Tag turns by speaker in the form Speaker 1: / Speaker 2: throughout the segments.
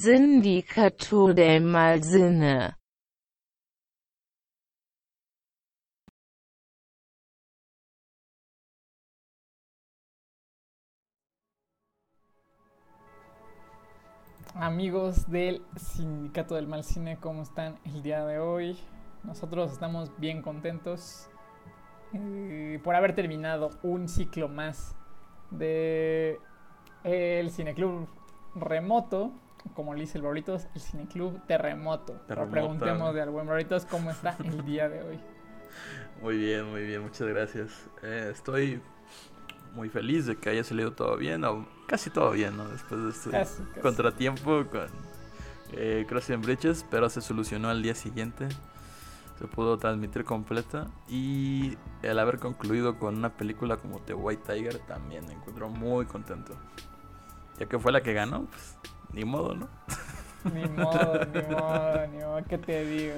Speaker 1: Sindicato del Malsinne
Speaker 2: Amigos del Sindicato del Mal Cine, ¿cómo están el día de hoy? Nosotros estamos bien contentos eh, por haber terminado un ciclo más de el Cineclub Remoto, como le dice el Broritos, el Cineclub Terremoto.
Speaker 3: Terremoto.
Speaker 2: Preguntemos de al buen Broritos cómo está el día de hoy.
Speaker 3: Muy bien, muy bien, muchas gracias. Eh, estoy muy feliz de que haya salido todo bien, o casi todo bien, ¿no? Después de este
Speaker 2: Casi, casi.
Speaker 3: contratiempo con eh, Crossing Bridges, pero se solucionó al día siguiente. Se pudo transmitir completa y el haber concluido con una película como The White Tiger también me encuentro muy contento. Ya que fue la que ganó, pues ni modo, ¿no?
Speaker 2: Ni modo, ni modo, ni modo, ¿qué te digo?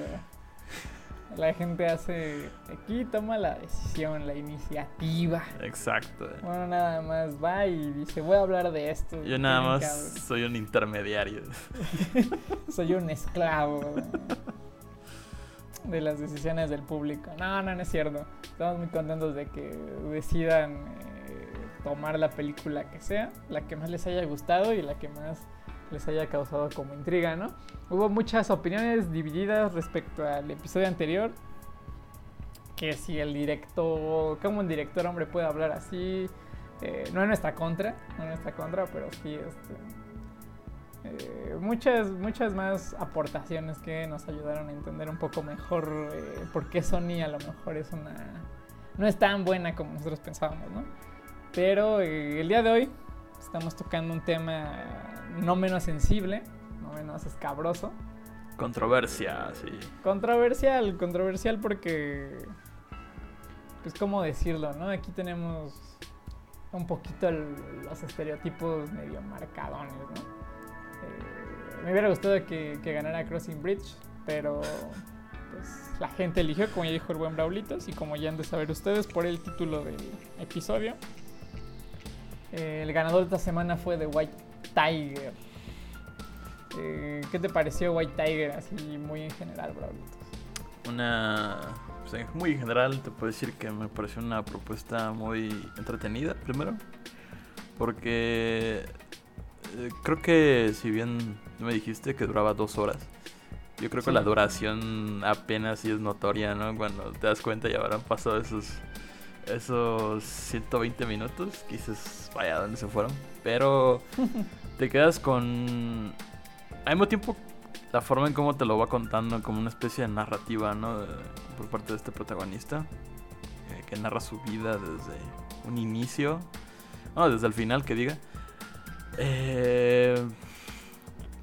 Speaker 2: La gente hace, aquí toma la decisión, la iniciativa.
Speaker 3: Exacto.
Speaker 2: Bueno, nada más va y dice, voy a hablar de esto.
Speaker 3: Yo nada más soy un intermediario.
Speaker 2: Soy un esclavo de las decisiones del público. No, no, no es cierto. Estamos muy contentos de que decidan eh, tomar la película que sea, la que más les haya gustado y la que más les haya causado como intriga, ¿no? Hubo muchas opiniones divididas respecto al episodio anterior. Que si el director, como un director hombre puede hablar así, eh, no en nuestra contra, no en nuestra contra, pero sí, este, eh, muchas, muchas más aportaciones que nos ayudaron a entender un poco mejor eh, por qué Sony a lo mejor es una. no es tan buena como nosotros pensábamos, ¿no? Pero eh, el día de hoy estamos tocando un tema no menos sensible, no menos escabroso.
Speaker 3: Controversia, sí.
Speaker 2: Controversial, controversial porque. Pues, ¿cómo decirlo, no? Aquí tenemos un poquito el- los estereotipos medio marcadones, ¿no? Eh, me hubiera gustado que, que ganara Crossing Bridge, pero pues la gente eligió, como ya dijo el buen Braulitos, y como ya han de saber ustedes por el título del episodio. Eh, el ganador de esta semana fue The White Tiger. Eh, ¿Qué te pareció White Tiger así muy en general, Braulitos?
Speaker 3: Una. pues, en- muy general, te puedo decir que me pareció una propuesta muy entretenida, primero. Porque. eh, creo que, si bien me dijiste que duraba dos horas, yo creo que
Speaker 2: Sí.
Speaker 3: la duración apenas sí es notoria, ¿no? Cuando te das cuenta ya habrán pasado esos. Esos 120 minutos, que dices, vaya, ¿dónde se fueron? Pero te quedas con. Al mismo tiempo, la forma en cómo te lo va contando, como una especie de narrativa, ¿no? Por parte de este protagonista, eh, que narra su vida desde un inicio, no, desde el final, que diga. Eh,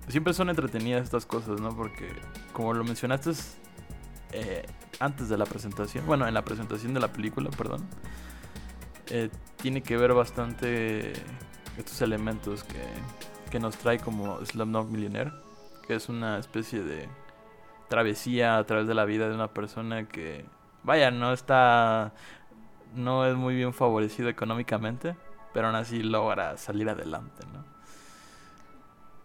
Speaker 3: siempre son entretenidas estas cosas, ¿no? Porque, como lo mencionaste eh, antes de la presentación, bueno, en la presentación de la película, perdón, eh, tiene que ver bastante estos elementos que, que nos trae como Slumdog Millionaire, que es una especie de travesía a través de la vida de una persona que, vaya, no está, no es muy bien favorecido económicamente, pero aún así logra salir adelante, ¿no?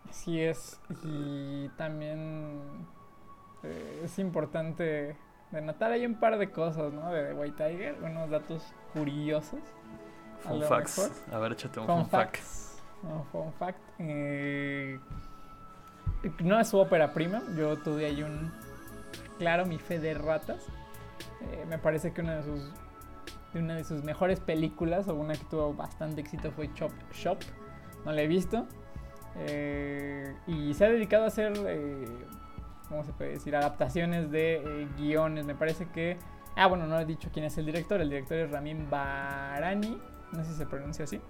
Speaker 2: Así es, y también eh, es importante denotar hay un par de cosas, ¿no? De The White Tiger, unos datos curiosos. a
Speaker 3: Fun
Speaker 2: lo
Speaker 3: facts.
Speaker 2: mejor.
Speaker 3: A ver, échate un
Speaker 2: Fun
Speaker 3: fun fact.
Speaker 2: facts. No, fun fact. Eh, no es su ópera prima, yo tuve ahí un, claro, mi fe de ratas. Eh, me parece que una de sus de una de sus mejores películas o una que tuvo bastante éxito fue Chop Shop. No la he visto. Eh, y se ha dedicado a hacer, eh, ¿cómo se puede decir? Adaptaciones de eh, guiones. Me parece que... Ah, bueno, no he dicho quién es el director. El director es Ramin Barani. No sé si se pronuncia así.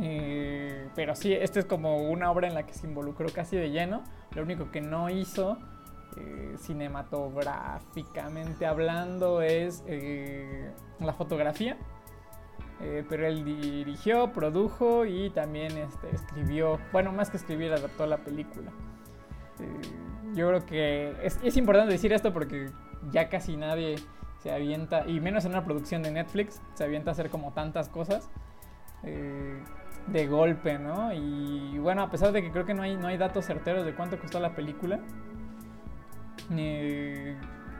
Speaker 2: Eh, pero sí, esta es como una obra en la que se involucró casi de lleno. Lo único que no hizo eh, cinematográficamente hablando es la fotografía. Pero él dirigió, produjo y también este, escribió, bueno, más que escribir, adaptó la película. Yo creo que es, importante decir esto porque ya casi nadie se avienta, y menos en una producción de Netflix, se avienta a hacer como tantas cosas eh, de golpe, ¿no? Y bueno, a pesar de que creo que no hay, no hay datos certeros de cuánto costó la película,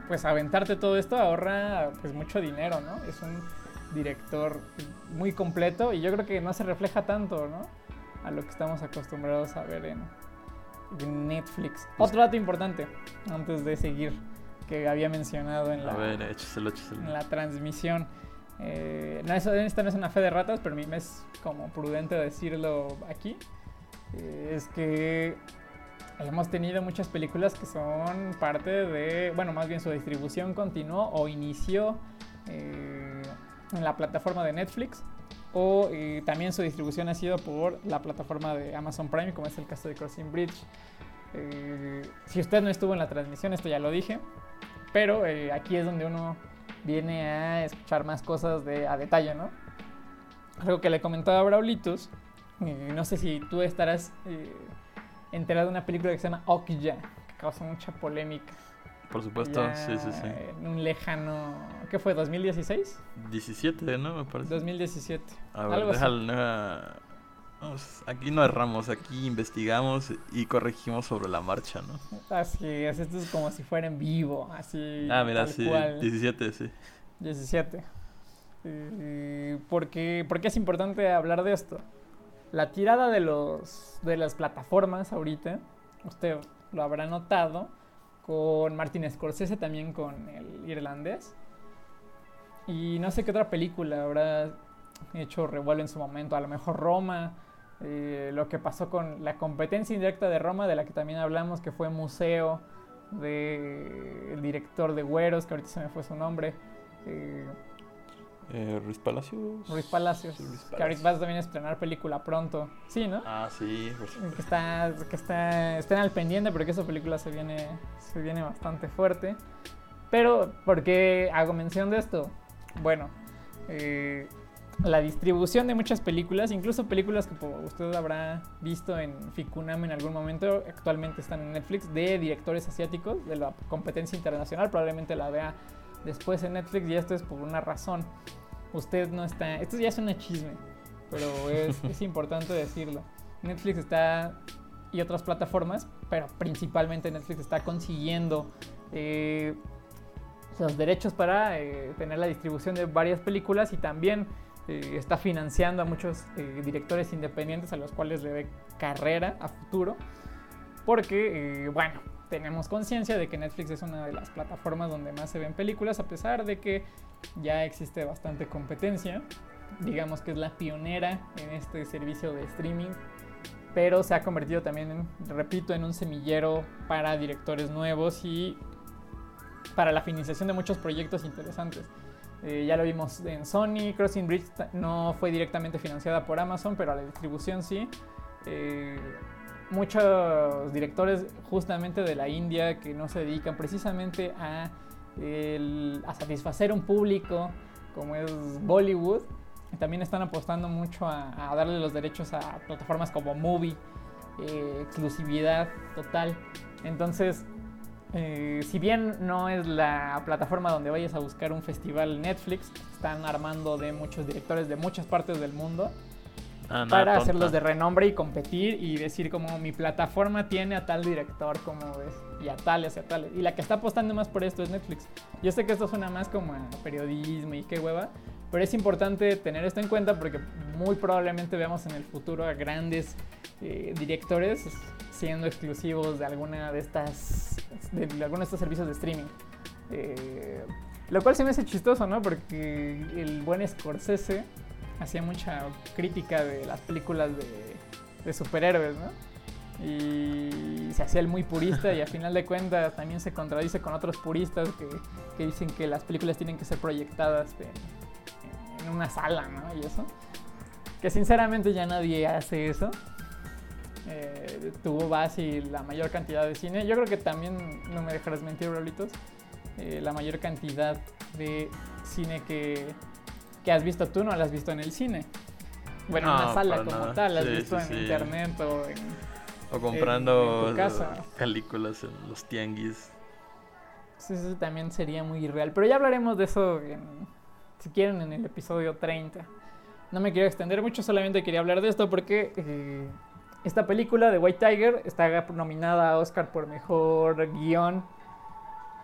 Speaker 2: pues aventarte todo esto ahorra pues mucho dinero, ¿no? Es un director muy completo y yo creo que no se refleja tanto, ¿no? A lo que estamos acostumbrados a ver en, en Netflix. Otro dato importante, antes de seguir, que había mencionado en la,
Speaker 3: A ver, échaselo, échaselo.
Speaker 2: en la transmisión. Eh, no, eso- esta no es una fe de ratas, pero a mí me es como prudente decirlo aquí. Eh, es que hemos tenido muchas películas que son parte de, bueno, más bien su distribución continuó o inició eh, en la plataforma de Netflix o eh, también su distribución ha sido por la plataforma de Amazon Prime, como es el caso de Crossing Bridge. Eh, si usted no estuvo en la transmisión, esto ya lo dije, pero eh, aquí es donde uno viene a escuchar más cosas a detalle, ¿no? Algo que le comentaba a Braulitos, no sé si tú estarás enterado de una película que se llama Okja, que causa mucha polémica.
Speaker 3: Por supuesto,
Speaker 2: Ya
Speaker 3: sí, sí, sí.
Speaker 2: En un lejano, ¿qué fue? ¿2016?
Speaker 3: 17, ¿no? Me parece.
Speaker 2: 2017.
Speaker 3: A ver,
Speaker 2: algo así.
Speaker 3: vamos, aquí no erramos, aquí investigamos y corregimos sobre la marcha, ¿no?
Speaker 2: Así es, esto es como si fuera en vivo, así.
Speaker 3: Ah, mira, sí,
Speaker 2: cual.
Speaker 3: 17, sí.
Speaker 2: 17. Eh, porque, porque es importante hablar de esto. La tirada de, los, de las plataformas ahorita, usted lo habrá notado, con Martin Scorsese también con el irlandés. Y no sé qué otra película habrá hecho revuelo en su momento. A lo mejor Roma, eh, lo que pasó con la competencia indirecta de Roma, de la que también hablamos, que fue Museo, de el director de Güeros, que ahorita se me fue su nombre. eh,
Speaker 3: Eh, Ruiz Palacios.
Speaker 2: Ruiz Palacios,
Speaker 3: Sí, Ruiz
Speaker 2: que ahorita vas también a estrenar película pronto. Sí, ¿no?
Speaker 3: Ah, sí.
Speaker 2: Que está, que está, estén al pendiente porque esa película se viene, se viene bastante fuerte. Pero, ¿por qué hago mención de esto? Bueno, eh, la distribución de muchas películas, incluso películas que usted habrá visto en Ficunam en algún momento, actualmente están en Netflix, de directores asiáticos, de la competencia internacional, probablemente la vea después en Netflix y esto es por una razón. Usted no está, esto ya es un chisme, pero es, es importante decirlo. Netflix está y otras plataformas, pero principalmente Netflix está consiguiendo eh, los derechos para eh, tener la distribución de varias películas y también eh, está financiando a muchos eh, directores independientes a los cuales le ve carrera a futuro. Porque, bueno, tenemos conciencia de que Netflix es una de las plataformas donde más se ven películas, a pesar de que ya existe bastante competencia. Digamos que es la pionera en este servicio de streaming, pero se ha convertido también, en, repito, en un semillero para directores nuevos y para la financiación de muchos proyectos interesantes. Eh, ya lo vimos en Sony, Crossing Bridge no fue directamente financiada por Amazon, pero la distribución sí. Eh, muchos directores justamente de la India que no se dedican precisamente a, a satisfacer un público como es Bollywood, también están apostando mucho a, a darle los derechos a plataformas como Movie, eh, exclusividad total. Entonces, eh, si bien no es la plataforma donde vayas a buscar un festival Netflix, están armando de muchos directores de muchas partes del mundo
Speaker 3: Ah,
Speaker 2: para
Speaker 3: tonta.
Speaker 2: hacerlos de renombre y competir y decir como mi plataforma tiene a tal director como ves y a tales y a tales y la que está apostando más por esto es Netflix. Yo sé que esto suena más como a periodismo y qué hueva pero es importante tener esto en cuenta porque muy probablemente veamos en el futuro a grandes eh, directores siendo exclusivos de alguna de estas de, de alguno de estos servicios de streaming. Eh, lo cual se me hace chistoso no porque el buen Scorsese hacía mucha crítica de las películas de, de superhéroes, ¿no? Y se hacía el muy purista y a final de cuentas también se contradice con otros puristas que, que dicen que las películas tienen que ser proyectadas en, en una sala, ¿no? Y eso. Que sinceramente ya nadie hace eso. Eh, tú vas y la mayor cantidad de cine, yo creo que también, no me dejarás mentir, Braulitos, eh, la mayor cantidad de cine que, que has visto tú no la has visto en el cine. Bueno, en una sala como
Speaker 3: nada.
Speaker 2: tal, la has visto
Speaker 3: sí,
Speaker 2: en
Speaker 3: sí.
Speaker 2: internet o en...
Speaker 3: O comprando
Speaker 2: en tu casa.
Speaker 3: películas en los tianguis.
Speaker 2: Sí, eso también sería muy irreal. Pero ya hablaremos de eso, en- si quieren, en el episodio 30. No me quiero extender mucho, solamente quería hablar de esto porque eh, esta película de White Tiger está nominada a Oscar por Mejor Guión.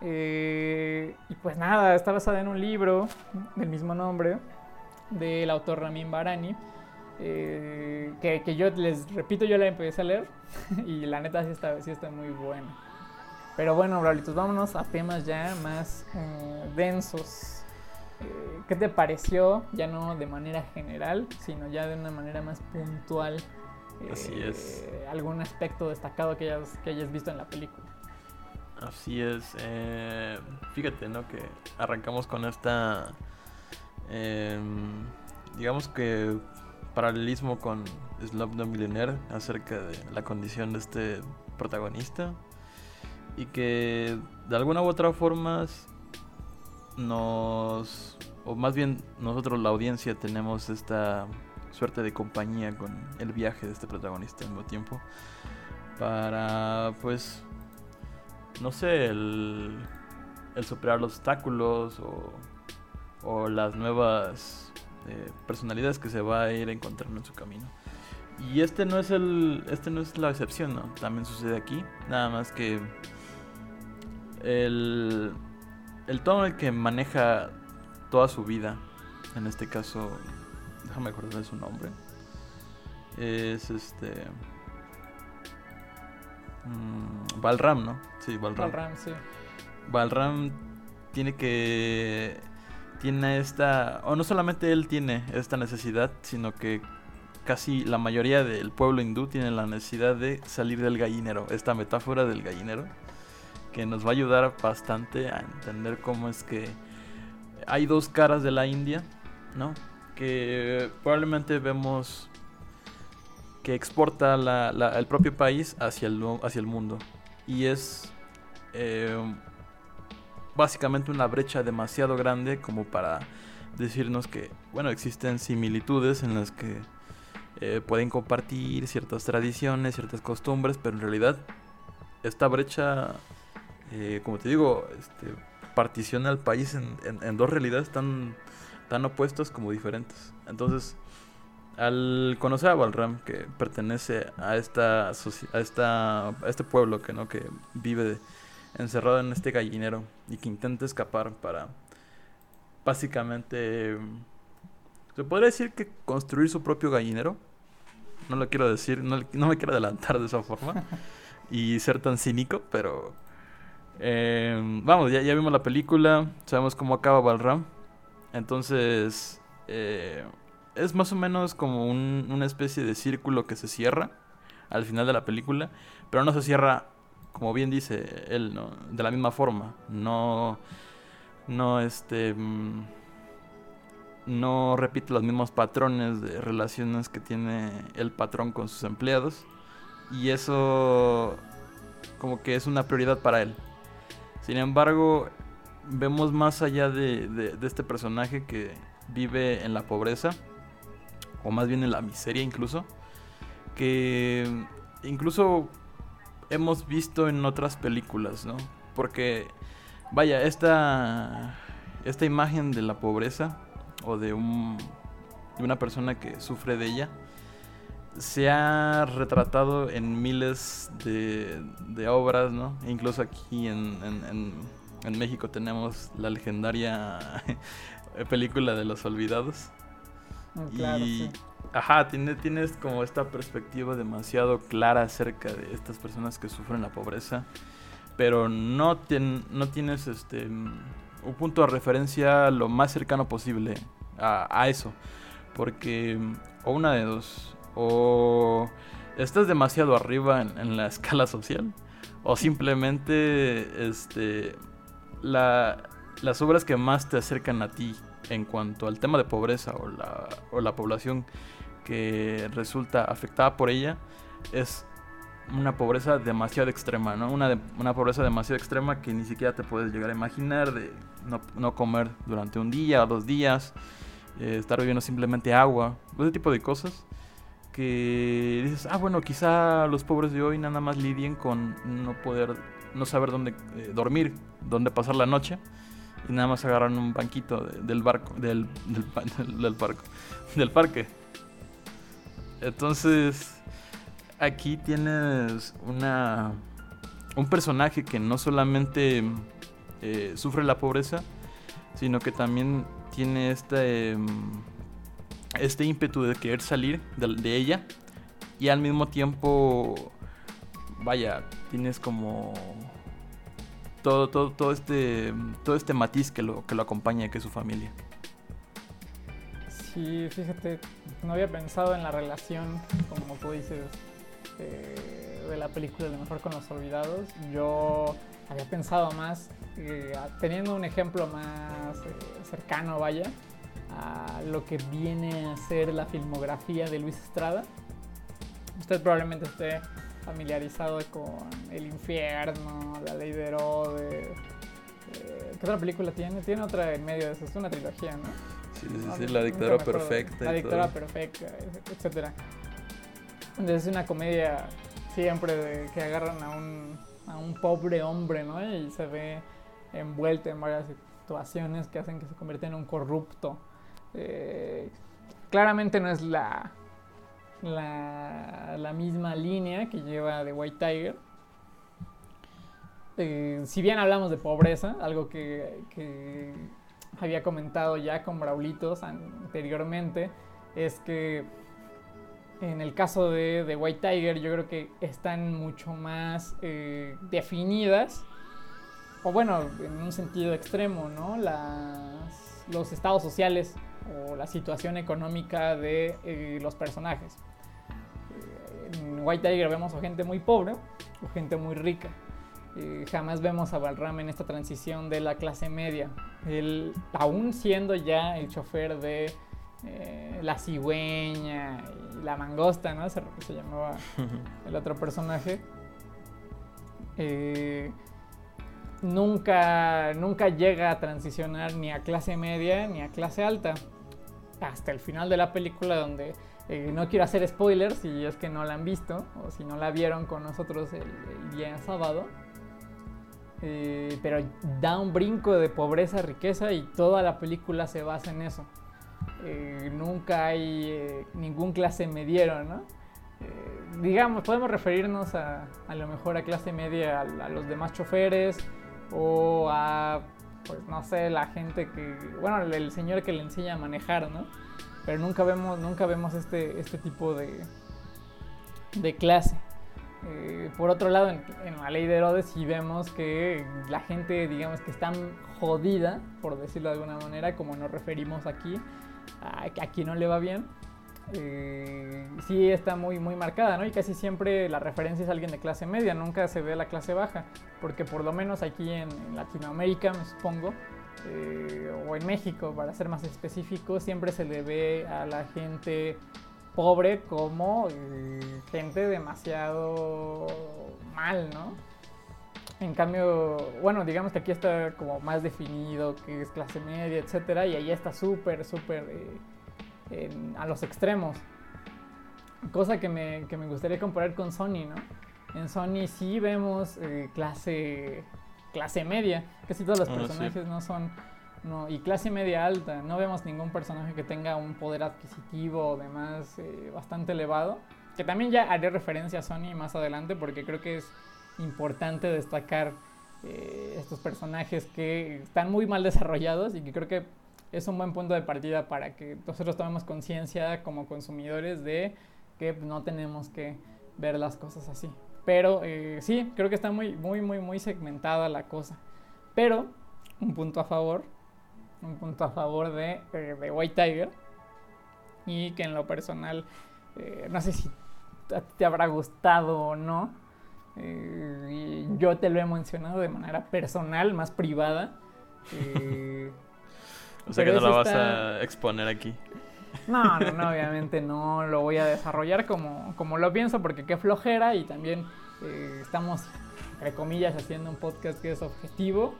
Speaker 2: Eh, y pues nada, está basada en un libro del mismo nombre del autor Ramin Barani. eh, que, que yo les repito, yo la empecé a leer y la neta sí está, sí está muy buena. Pero bueno, Braulitos, vámonos a temas ya más eh, densos. Eh, ¿Qué te pareció? Ya no de manera general, sino ya de una manera más puntual.
Speaker 3: Así es.
Speaker 2: Algún aspecto destacado que hayas, que hayas visto en la película.
Speaker 3: Así es. eh, fíjate, ¿no? Que arrancamos con esta. em, digamos que paralelismo con Slumdog Millionaire acerca de la condición de este protagonista. Y que de alguna u otra forma nos. O más bien nosotros, la audiencia, tenemos esta suerte de compañía con el viaje de este protagonista al mismo tiempo. Para, pues, no sé, el, el superar los obstáculos o, o las nuevas eh, personalidades que se va a ir encontrando en su camino. Y este no es el este no es la excepción, ¿no? También sucede aquí, nada más que el el tono en el que maneja toda su vida, en este caso, déjame acordar de su nombre. Es este mm, Balram, ¿no? Sí, Balram.
Speaker 2: Balram, sí.
Speaker 3: Balram tiene que tiene esta o no solamente él tiene esta necesidad, sino que casi la mayoría del pueblo hindú tiene la necesidad de salir del gallinero, esta metáfora del gallinero que nos va a ayudar bastante a entender cómo es que hay dos caras de la India, ¿no? Que probablemente vemos que exporta la- la- el propio país hacia el, hacia el mundo. Y es eh, básicamente una brecha demasiado grande como para decirnos que, bueno, existen similitudes en las que eh, pueden compartir ciertas tradiciones, ciertas costumbres, pero en realidad esta brecha, eh, como te digo, este, particiona al país en, en- en dos realidades tan, tan opuestas como diferentes. Entonces, al conocer a Balram, que pertenece a esta, a esta a este pueblo que no que vive encerrado en este gallinero y que intenta escapar para básicamente se podría decir que construir su propio gallinero. No lo quiero decir, no, no me quiero adelantar de esa forma y ser tan cínico, pero eh, vamos, ya, ya vimos la película, sabemos cómo acaba Balram. Entonces, eh, es más o menos como un- una especie de círculo que se cierra al final de la película, pero no se cierra, como bien dice él, ¿no? de la misma forma. No, no, este, mm, no repite los mismos patrones de relaciones que tiene el patrón con sus empleados. Y eso, como que es una prioridad para él. Sin embargo, vemos más allá de, de- de este personaje que vive en la pobreza, o más bien en la miseria incluso, que incluso hemos visto en otras películas, ¿no? Porque, vaya, esta, esta imagen de la pobreza, o de, un, de una persona que sufre de ella, se ha retratado en miles de, obras, ¿no? Incluso aquí en- en México tenemos la legendaria película de los olvidados.
Speaker 2: Mm, Claro,
Speaker 3: y,
Speaker 2: sí.
Speaker 3: ajá, tiene, tienes como esta perspectiva demasiado clara acerca de estas personas que sufren la pobreza, pero no, tien- no tienes este un punto de referencia lo más cercano posible a, a eso, porque o una de dos, o estás demasiado arriba en, en la escala social, o simplemente este la, las obras que más te acercan a ti en cuanto al tema de pobreza o la, o la población que resulta afectada por ella es una pobreza demasiado extrema, ¿no? Una, una pobreza demasiado extrema que ni siquiera te puedes llegar a imaginar de no, no comer durante un día o dos días, eh, estar bebiendo simplemente agua, ese tipo de cosas que dices, ah, bueno, quizá los pobres de hoy nada más lidien con no poder no saber dónde eh, dormir, dónde pasar la noche. Y nada más agarran un banquito de- del barco, del, del, del- del barco, del parque. Entonces, aquí tienes una un personaje que no solamente eh, sufre la pobreza, sino que también tiene este, mm, este ímpetu de querer salir de ella y al mismo tiempo, vaya, tienes como todo, todo, todo este, todo este matiz que lo, que lo acompaña, que es su familia.
Speaker 2: Sí, fíjate, no había pensado en la relación, como tú dices, eh, de la película de Mejor con los Olvidados. Yo había pensado más, eh, teniendo un ejemplo más eh, cercano, vaya, a lo que viene a ser la filmografía de Luis Estrada. Usted probablemente esté familiarizado con El Infierno, La Ley de Herodes. eh, ¿Qué otra película tiene? Tiene otra en medio de eso, es una trilogía, ¿no?
Speaker 3: Sí, sí,
Speaker 2: nunca
Speaker 3: la
Speaker 2: acuerdo.
Speaker 3: perfecta.
Speaker 2: La
Speaker 3: todo.
Speaker 2: perfecta, etcétera. Entonces es una comedia siempre de que agarran a un, a un pobre hombre, ¿no? Y se ve envuelto en varias situaciones que hacen que se convierta en un corrupto. Eh, claramente no es la, la, misma línea que lleva The White Tiger. Eh, si bien hablamos de pobreza, algo que, que había comentado ya con Braulitos anteriormente, es que en el caso de, de White Tiger yo creo que están mucho más eh, definidas, o bueno, en un sentido extremo, ¿no? Las, los estados sociales o la situación económica de eh, los personajes. En White Tiger vemos a gente muy pobre o gente muy rica. Eh, jamás vemos a Balram en esta transición de la clase media. Él, aún siendo ya el chofer de eh, la cigüeña y la mangosta, ¿no? Se, se llamaba el otro personaje. eh, nunca, nunca llega a transicionar ni a clase media ni a clase alta. Hasta el final de la película donde eh, no quiero hacer spoilers si es que no la han visto o si no la vieron con nosotros el, el día sábado. Eh, pero da un brinco de pobreza a riqueza y toda la película se basa en eso. Eh, nunca hay ningún clase mediero, ¿no? Digamos, podemos referirnos a, a lo mejor a clase media, a, a los demás choferes o a, pues no sé, la gente que, bueno, el señor que le enseña a manejar, ¿no? Pero nunca vemos, nunca vemos este, este tipo de, de clase. Eh, por otro lado, en, en, la ley de Herodes sí vemos que la gente, digamos, que está jodida, por decirlo de alguna manera, como nos referimos aquí, a, a quien no le va bien, eh, sí está muy, muy marcada, ¿no? Y casi siempre la referencia es alguien de clase media, nunca se ve la clase baja, porque por lo menos aquí en, en Latinoamérica, me supongo, eh, o en México, para ser más específico, siempre se le ve a la gente pobre como eh, gente demasiado mal, ¿no? En cambio, bueno, digamos que aquí está como más definido que es clase media, etcétera, y ahí está súper, súper eh, a los extremos. Cosa que me, que me gustaría comparar con Sony, ¿no? En Sony sí vemos clase, clase media, casi todos los
Speaker 3: Ah, sí.
Speaker 2: personajes no son no, y clase media alta. No vemos ningún personaje que tenga un poder adquisitivo o demás eh, bastante elevado. Que también ya haré referencia a Sony más adelante porque creo que es importante destacar eh, estos personajes que están muy mal desarrollados y que creo que es un buen punto de partida para que nosotros tomemos conciencia como consumidores de que no tenemos que ver las cosas así. Pero eh, sí, creo que está muy, muy, muy, muy segmentada la cosa. Pero, un punto a favor, un punto a favor de, eh, de White Tiger. Y que en lo personal, eh, no sé si a ti te habrá gustado o no. eh, yo te lo he mencionado de manera personal, más privada. eh,
Speaker 3: O sea que no la vas a exponer aquí.
Speaker 2: No, no, no, obviamente no lo voy a desarrollar como, como lo pienso porque qué flojera y también eh, estamos, entre comillas, haciendo un podcast que es objetivo.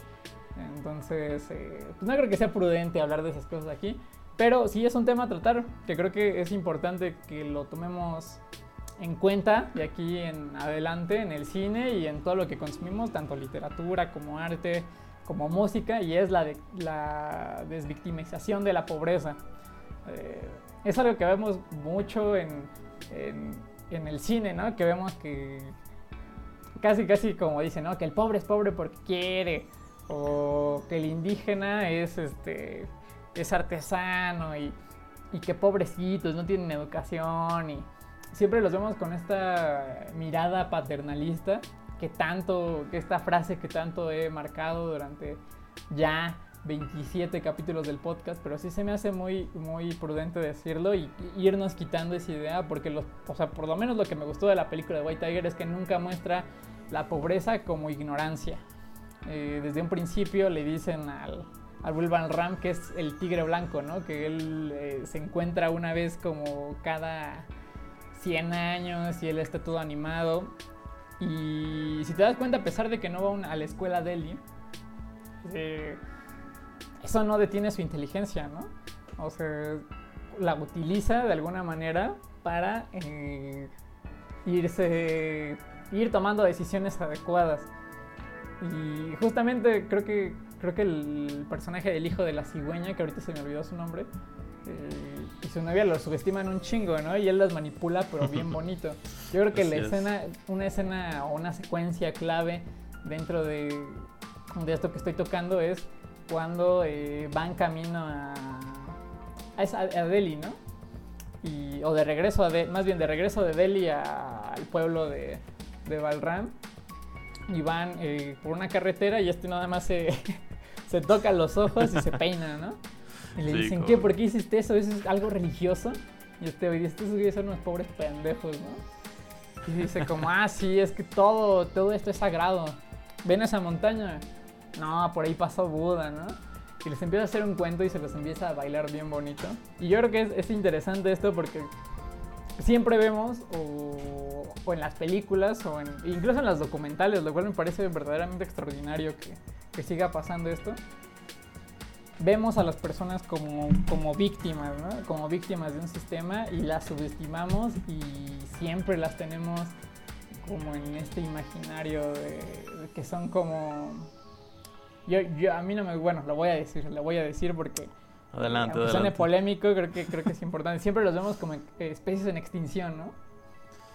Speaker 2: Entonces, eh, pues no creo que sea prudente hablar de esas cosas aquí. Pero sí es un tema a tratar, que creo que es importante que lo tomemos en cuenta de aquí en adelante en el cine y en todo lo que consumimos, tanto literatura como arte, como música, y es la, la desvictimización de la pobreza. Eh, es algo que vemos mucho en, en, el cine, ¿no? Que vemos que casi, casi como dicen, ¿no? Que el pobre es pobre porque quiere, o que el indígena es, este, es artesano y, y que pobrecitos, no tienen educación y siempre los vemos con esta mirada paternalista que tanto, que esta frase que tanto he marcado durante ya 27 capítulos del podcast, pero sí se me hace muy, muy prudente decirlo y, irnos quitando esa idea, porque los, o sea, por lo menos lo que me gustó de la película de White Tiger es que nunca muestra la pobreza como ignorancia. Eh, desde un principio le dicen al, al Will Van Ram que es el tigre blanco, ¿no? Que él eh, se encuentra una vez como cada 100 años y él está todo animado. Y si te das cuenta, a pesar de que no va a la escuela Delhi, eh, eso no detiene su inteligencia, ¿no? O sea, la utiliza de alguna manera para eh, irse, ir tomando decisiones adecuadas. Y justamente creo que, creo que el personaje del hijo de la cigüeña, que ahorita se me olvidó su nombre, eh, y su novia lo subestiman un chingo, ¿no? Y él las manipula, pero bien bonito. Yo creo que
Speaker 3: Así
Speaker 2: la
Speaker 3: es.
Speaker 2: escena, una escena o una secuencia clave dentro de, de esto que estoy tocando es cuando eh, van camino a, a, a Delhi, ¿no? Y, o de regreso a De- más bien de regreso de Delhi a- al pueblo de, de Balram y van eh, por una carretera y este nada más se, se toca los ojos y se peina, ¿no? Y le
Speaker 3: Sí,
Speaker 2: dicen,
Speaker 3: como-
Speaker 2: ¿qué? ¿Por qué hiciste eso? ¿Eso es algo religioso? Y este dice, estos güeyes son unos pobres pendejos, ¿no? Y dice como, ah, sí, es que todo, todo esto es sagrado. ¿Ven esa montaña? No, por ahí pasó Buda, ¿no? Y les empieza a hacer un cuento y se los empieza a bailar bien bonito. Y yo creo que es, es interesante esto porque siempre vemos, o, en las películas, o incluso en las documentales, lo cual me parece verdaderamente extraordinario que, siga pasando esto. Vemos a las personas como, víctimas, ¿no? Como víctimas de un sistema y las subestimamos y siempre las tenemos como en este imaginario de que son como... Yo, yo, a mí no me... Bueno, lo voy a decir, lo voy a decir porque...
Speaker 3: Adelante,
Speaker 2: suene
Speaker 3: adelante.
Speaker 2: polémico, creo que, creo que es importante. Siempre los vemos como eh, especies en extinción, ¿no?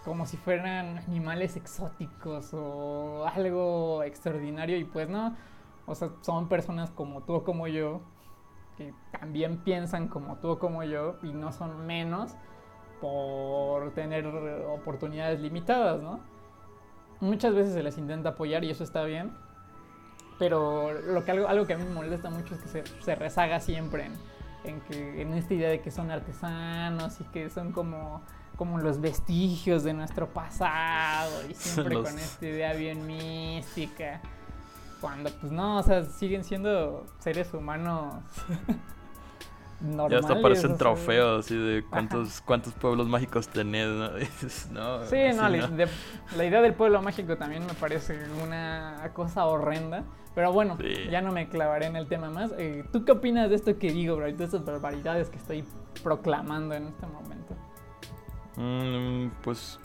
Speaker 2: Como si fueran animales exóticos o algo extraordinario y pues no. O sea, son personas como tú o como yo, que también piensan como tú o como yo y no son menos por tener oportunidades limitadas, ¿no? Muchas veces se les intenta apoyar y eso está bien, pero lo que algo, algo que a mí me molesta mucho es que se, se rezaga siempre en, en, que, en esta idea de que son artesanos y que son como, como los vestigios de nuestro pasado y siempre
Speaker 3: Los-
Speaker 2: con esta idea bien mística. Cuando pues no, o sea, siguen siendo seres humanos
Speaker 3: Ya hasta
Speaker 2: o
Speaker 3: parecen
Speaker 2: sea,
Speaker 3: trofeos así de cuántos, cuántos pueblos mágicos tenés, ¿no? Dices, no,
Speaker 2: Sí, no, la, de- la idea del pueblo mágico también me parece una cosa horrenda. Pero bueno,
Speaker 3: Sí.
Speaker 2: ya no me clavaré en el tema más. Eh, ¿Tú qué opinas de esto que digo, bro? De estas barbaridades que estoy proclamando en este momento.
Speaker 3: Mm, pues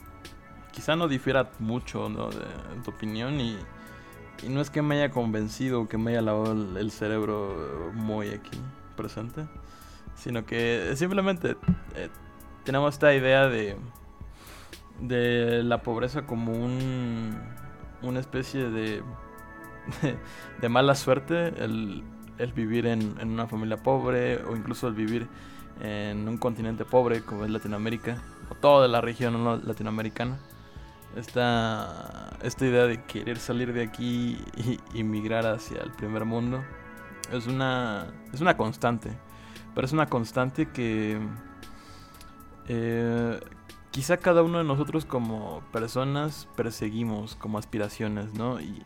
Speaker 3: quizá no difiera mucho ¿no? de, tu opinión y, y no es que me haya convencido que me haya lavado el, el cerebro muy aquí presente, sino que simplemente eh, tenemos esta idea de, de la pobreza como un, una especie de, de, mala suerte, el, el vivir en, en una familia pobre o incluso el vivir en un continente pobre como es Latinoamérica o toda la región ¿no? latinoamericana. Esta, esta idea de querer salir de aquí y, y migrar hacia el primer mundo es una, es una constante, pero es una constante que eh, quizá cada uno de nosotros como personas perseguimos como aspiraciones, ¿no? Y,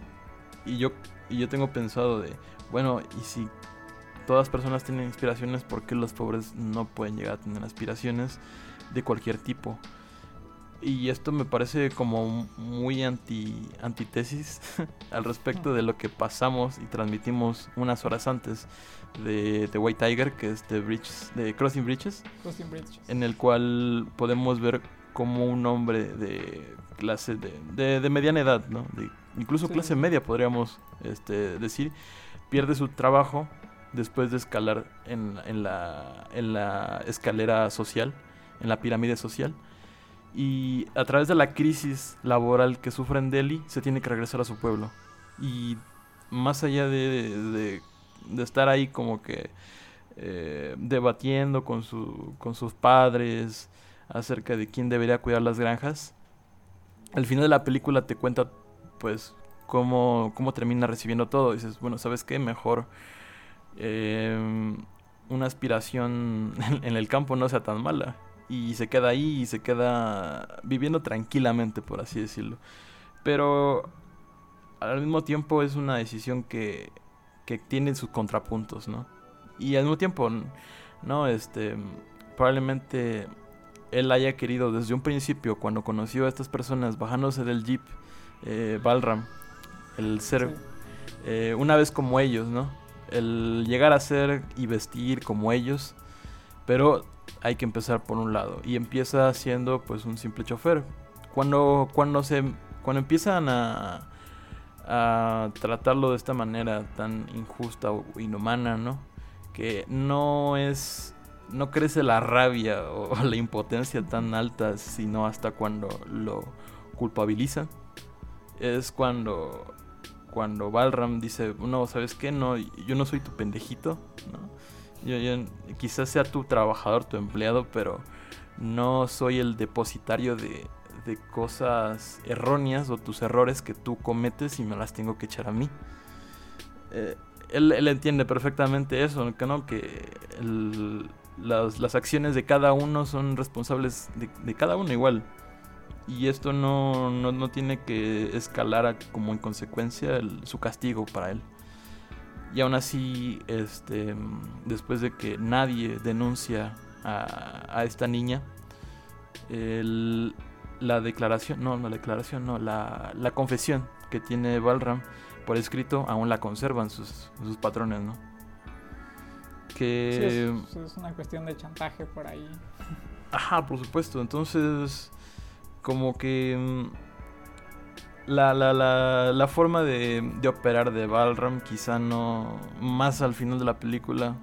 Speaker 3: y yo, y yo tengo pensado de, bueno, ¿y si todas personas tienen inspiraciones, ¿por qué los pobres no pueden llegar a tener aspiraciones de cualquier tipo? Y esto me parece como muy anti, antitesis al respecto de lo que pasamos y transmitimos unas horas antes de The White Tiger, que es The Bridges, de Crossing Bridges,
Speaker 2: Crossing Bridges.
Speaker 3: en el cual podemos ver como un hombre de clase de, de, mediana edad, ¿no? De, incluso clase media podríamos este, decir, pierde su trabajo después de escalar en, en, la, en la escalera social, en la pirámide social. Y a través de la crisis laboral que sufre en Delhi, se tiene que regresar a su pueblo. Y más allá de, de, estar ahí como que eh, debatiendo con, su, con sus padres acerca de quién debería cuidar las granjas, al final de la película te cuenta pues cómo, cómo termina recibiendo todo. dices, bueno, ¿sabes qué? Mejor em, una aspiración en el campo no sea tan mala. Y se queda ahí y se queda viviendo tranquilamente, por así decirlo. Pero al mismo tiempo es una decisión que, que tiene sus contrapuntos, ¿no? Y al mismo tiempo, ¿no? Este, probablemente él haya querido desde un principio, cuando conoció a estas personas bajándose del jeep, eh, Balram, el ser eh, una vez como ellos, ¿no? El llegar a ser y vestir como ellos, pero hay que empezar por un lado y empieza siendo pues un simple chofer. Cuando cuando se cuando empiezan a a tratarlo de esta manera tan injusta o inhumana, ¿no? Que no es no crece la rabia o la impotencia tan alta, sino hasta cuando lo culpabilizan. Es cuando cuando Balram dice, no, ¿sabes qué? No, yo no soy tu pendejito, ¿no? Yo, quizás sea tu trabajador, tu empleado, pero no soy el depositario de, de cosas erróneas o tus errores que tú cometes y me las tengo que echar a mí. Eh, él, él, entiende perfectamente eso, que no, que el, las, las, acciones de cada uno son responsables de, cada uno igual. Y esto no, no, tiene que escalar como en consecuencia su castigo para él. Y aún así, este, después de que nadie denuncia a, a esta niña, la declaración, no, la declaración, no, la, la confesión que tiene Balram por escrito aún la conservan sus, sus patrones, ¿no?
Speaker 2: que... es, una cuestión de chantaje por ahí.
Speaker 3: Ajá, por supuesto. Entonces, como que... Mm, la, la, la, la forma de, de, operar de Balram quizá no... Más al final de la película.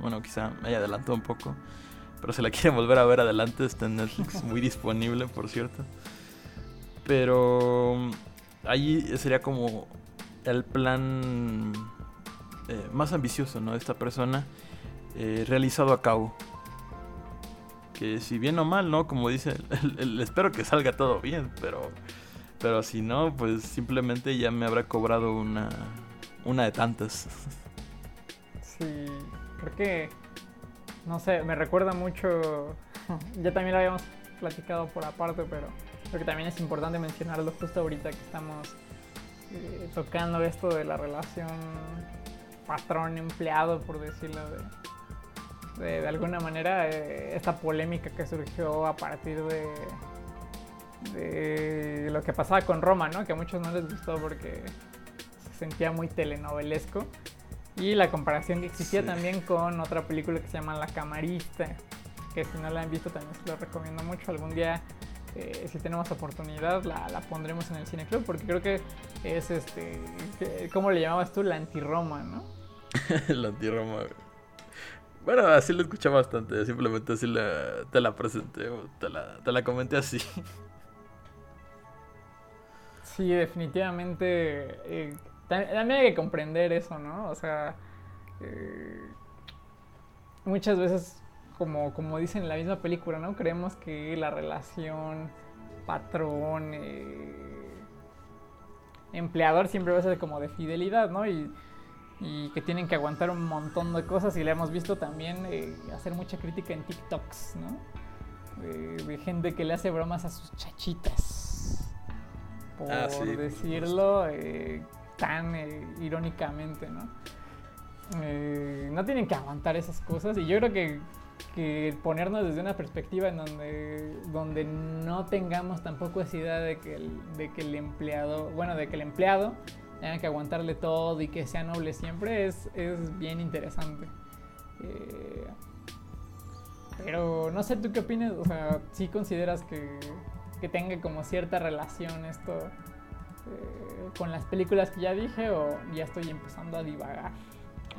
Speaker 3: Bueno, quizá me haya adelantado un poco. Pero si la quieren volver a ver adelante, está en Netflix. Muy disponible, por cierto. Pero... Mm, Allí sería como el plan eh, más ambicioso, ¿no? De esta persona eh, realizado a cabo. Que si bien o mal, ¿no? Como dice, espero que salga todo bien, pero, pero si no, pues simplemente ya me habrá cobrado una, una de tantas.
Speaker 2: Sí, creo que, no sé, me recuerda mucho, ya también lo habíamos platicado por aparte, pero creo que también es importante mencionarlo justo ahorita que estamos eh, tocando esto de la relación patrón-empleado, por decirlo de alguna manera eh, esta polémica que surgió a partir de, de lo que pasaba con Roma, ¿no? Que a muchos no les gustó porque se sentía muy telenovelesco. Y la comparación que existía también con otra película que se llama La Camarista, que si no la han visto también se lo recomiendo mucho. Algún día, eh, si tenemos oportunidad, la, la, pondremos en el Cine Club, porque creo que es, este, ¿cómo le llamabas tú? La anti-Roma, ¿no?
Speaker 3: la anti-Roma, bueno, así lo escuché bastante, simplemente así te la presenté, te la, te la comenté así.
Speaker 2: Sí, definitivamente. Eh, también hay que comprender eso, ¿no? O sea, eh, muchas veces, como, como dicen en la misma película, ¿no? Creemos que la relación patrón, eh, empleador siempre va a ser como de fidelidad, ¿no? Y y que tienen que aguantar un montón de cosas y le hemos visto también eh, hacer mucha crítica en TikToks, ¿no? De, gente que le hace bromas a sus chachitas, por ah, decirlo tan eh, irónicamente, ¿no? no tienen que aguantar esas cosas y yo creo que, ponernos desde una perspectiva en donde, donde no tengamos tampoco esa idea de que de que el empleado, bueno, de que el empleado tengan que aguantarle todo y que sea noble siempre es, es bien interesante. Eh, Pero no sé, ¿tú qué opinas? O sea, ¿sí consideras que, que tenga como cierta relación esto eh, con las películas que ya dije o ya estoy empezando a divagar?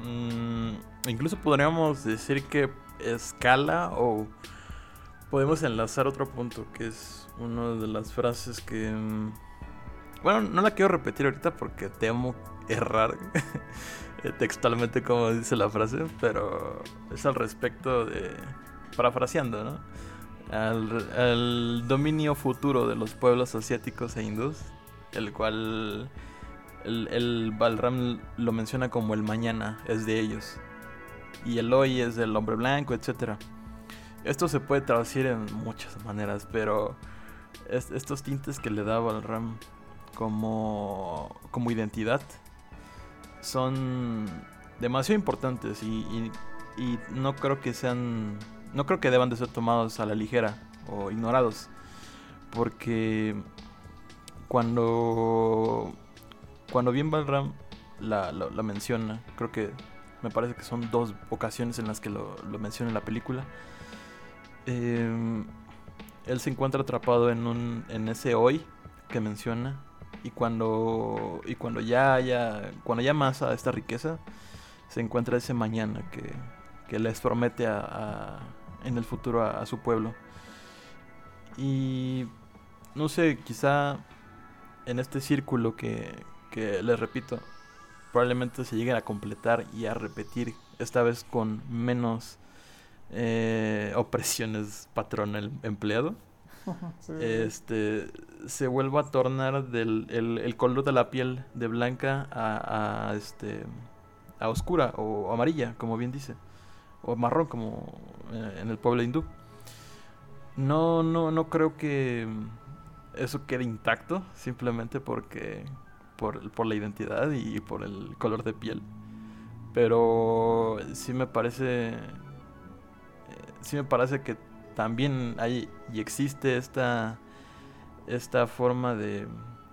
Speaker 3: Mm, incluso podríamos decir que escala o podemos enlazar otro punto que es una de las frases que... mm, Bueno, no la quiero repetir ahorita porque temo errar textualmente como dice la frase, pero es al respecto de... parafraseando, al dominio futuro de los pueblos asiáticos e hindús, el cual el, el Balram lo menciona como el mañana es de ellos y el hoy es del hombre blanco, etcétera. Esto se puede traducir en muchas maneras, pero es- estos tintes que le da Balram como, como identidad son demasiado importantes y, y- y no creo que sean no creo que deban de ser tomados a la ligera o ignorados porque cuando cuando bien Balram la, menciona creo que me parece que son dos ocasiones en las que lo, menciona en la película eh, él se encuentra atrapado en un en ese hoy que menciona y cuando y cuando ya haya cuando ya amasa esta riqueza se encuentra ese mañana que, que les promete a, en el futuro a su pueblo. Y no sé quizá en este círculo que, que les repito probablemente se lleguen a completar y a repetir esta vez con menos eh, opresiones patrón el empleado.
Speaker 2: Sí,
Speaker 3: este se vuelva a tornar del el, el color de la piel de blanca a, a, este a oscura o amarilla como bien dice o marrón como eh, en el pueblo hindú. No no no creo que eso quede intacto simplemente porque por, por la identidad y por el color de piel pero sí me parece sí me parece que también hay y existe esta esta forma de,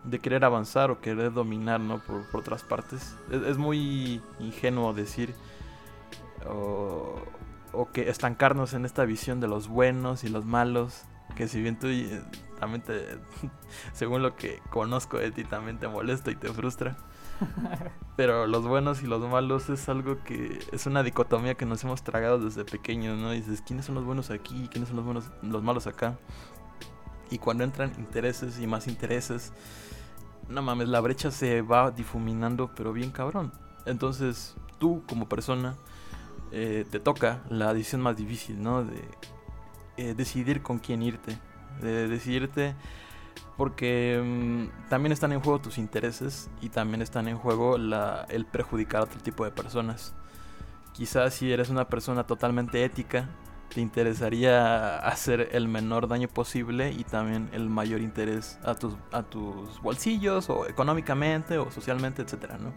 Speaker 3: de querer avanzar o querer dominar ¿no? por, por otras partes es, es muy ingenuo decir o, o que estancarnos en esta visión de los buenos y los malos que si bien tú eh, también te, según lo que conozco de ti también te molesta y te frustra pero los buenos y los malos es algo que es una dicotomía que nos hemos tragado desde pequeños, ¿no? Y dices, ¿quiénes son los buenos aquí? ¿Quiénes son los buenos, los malos acá? Y cuando entran intereses y más intereses, no mames, la brecha se va difuminando, pero bien cabrón. Entonces, tú como persona, eh, te toca la decisión más difícil, ¿no? De eh, decidir con quién irte. De decidirte porque mm, también están en juego tus intereses y también están en juego el perjudicar a otro tipo de personas. Quizás si eres una persona totalmente ética, te interesaría hacer el menor daño posible y también el mayor interés a tus, a tus bolsillos o económicamente o socialmente, etcétera, ¿no?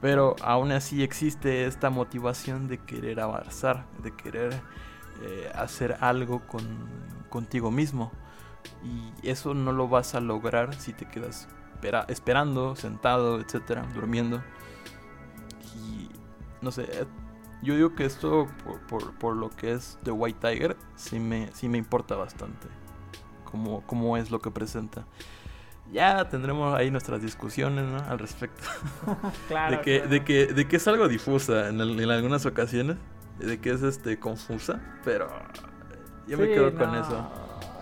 Speaker 3: Pero aún así existe esta motivación de querer avanzar, de querer eh, hacer algo con, contigo mismo. Y eso no lo vas a lograr si te quedas espera- esperando, sentado, etcétera, durmiendo. Y no sé, eh, yo digo que esto, por, por- por lo que es The White Tiger, sí me, sí me importa bastante. Cómo, cómo es lo que presenta. Ya tendremos ahí nuestras discusiones ¿no? al respecto.
Speaker 2: claro,
Speaker 3: de, que,
Speaker 2: claro.
Speaker 3: de, que, de que es algo difusa en, el- en algunas ocasiones. De que es este confusa. Pero yo me quedo con eso.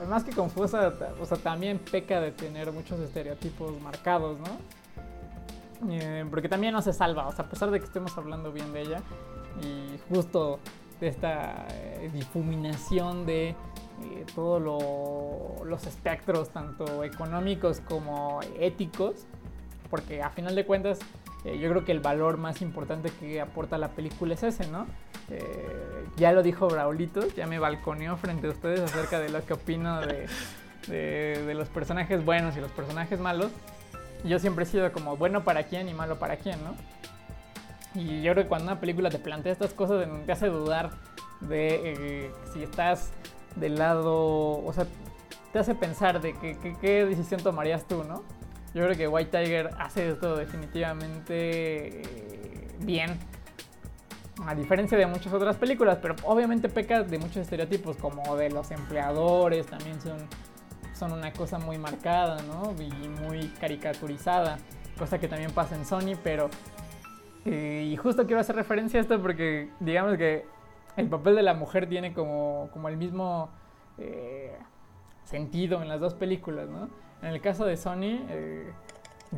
Speaker 2: Más que confusa, o sea, también peca de tener muchos estereotipos marcados, ¿no? Eh, porque también no se salva, o sea, a pesar de que estemos hablando bien de ella y justo de esta eh, difuminación de eh, todos lo- los espectros, tanto económicos como éticos, porque a final de cuentas eh, yo creo que el valor más importante que aporta la película es ese, ¿no? Eh, ya lo dijo Braulito, ya me balconeó frente a ustedes acerca de lo que opino de, de- los personajes buenos y los personajes malos. Yo siempre he sido como bueno para quién y malo para quién, ¿no? Y yo creo que cuando una película te plantea estas cosas, te hace dudar de eh, si estás del lado, o sea, te hace pensar de que, que- qué decisión tomarías tú, ¿no? Yo creo que White Tiger hace esto definitivamente eh, bien. A diferencia de muchas otras películas, pero obviamente peca de muchos estereotipos, como de los empleadores, también son, son una cosa muy marcada, ¿no? Y muy caricaturizada, cosa que también pasa en Sony, pero... eh, y justo quiero hacer referencia a esto porque digamos que el papel de la mujer tiene como, como el mismo eh, sentido en las dos películas, ¿no? En el caso de Sony, eh,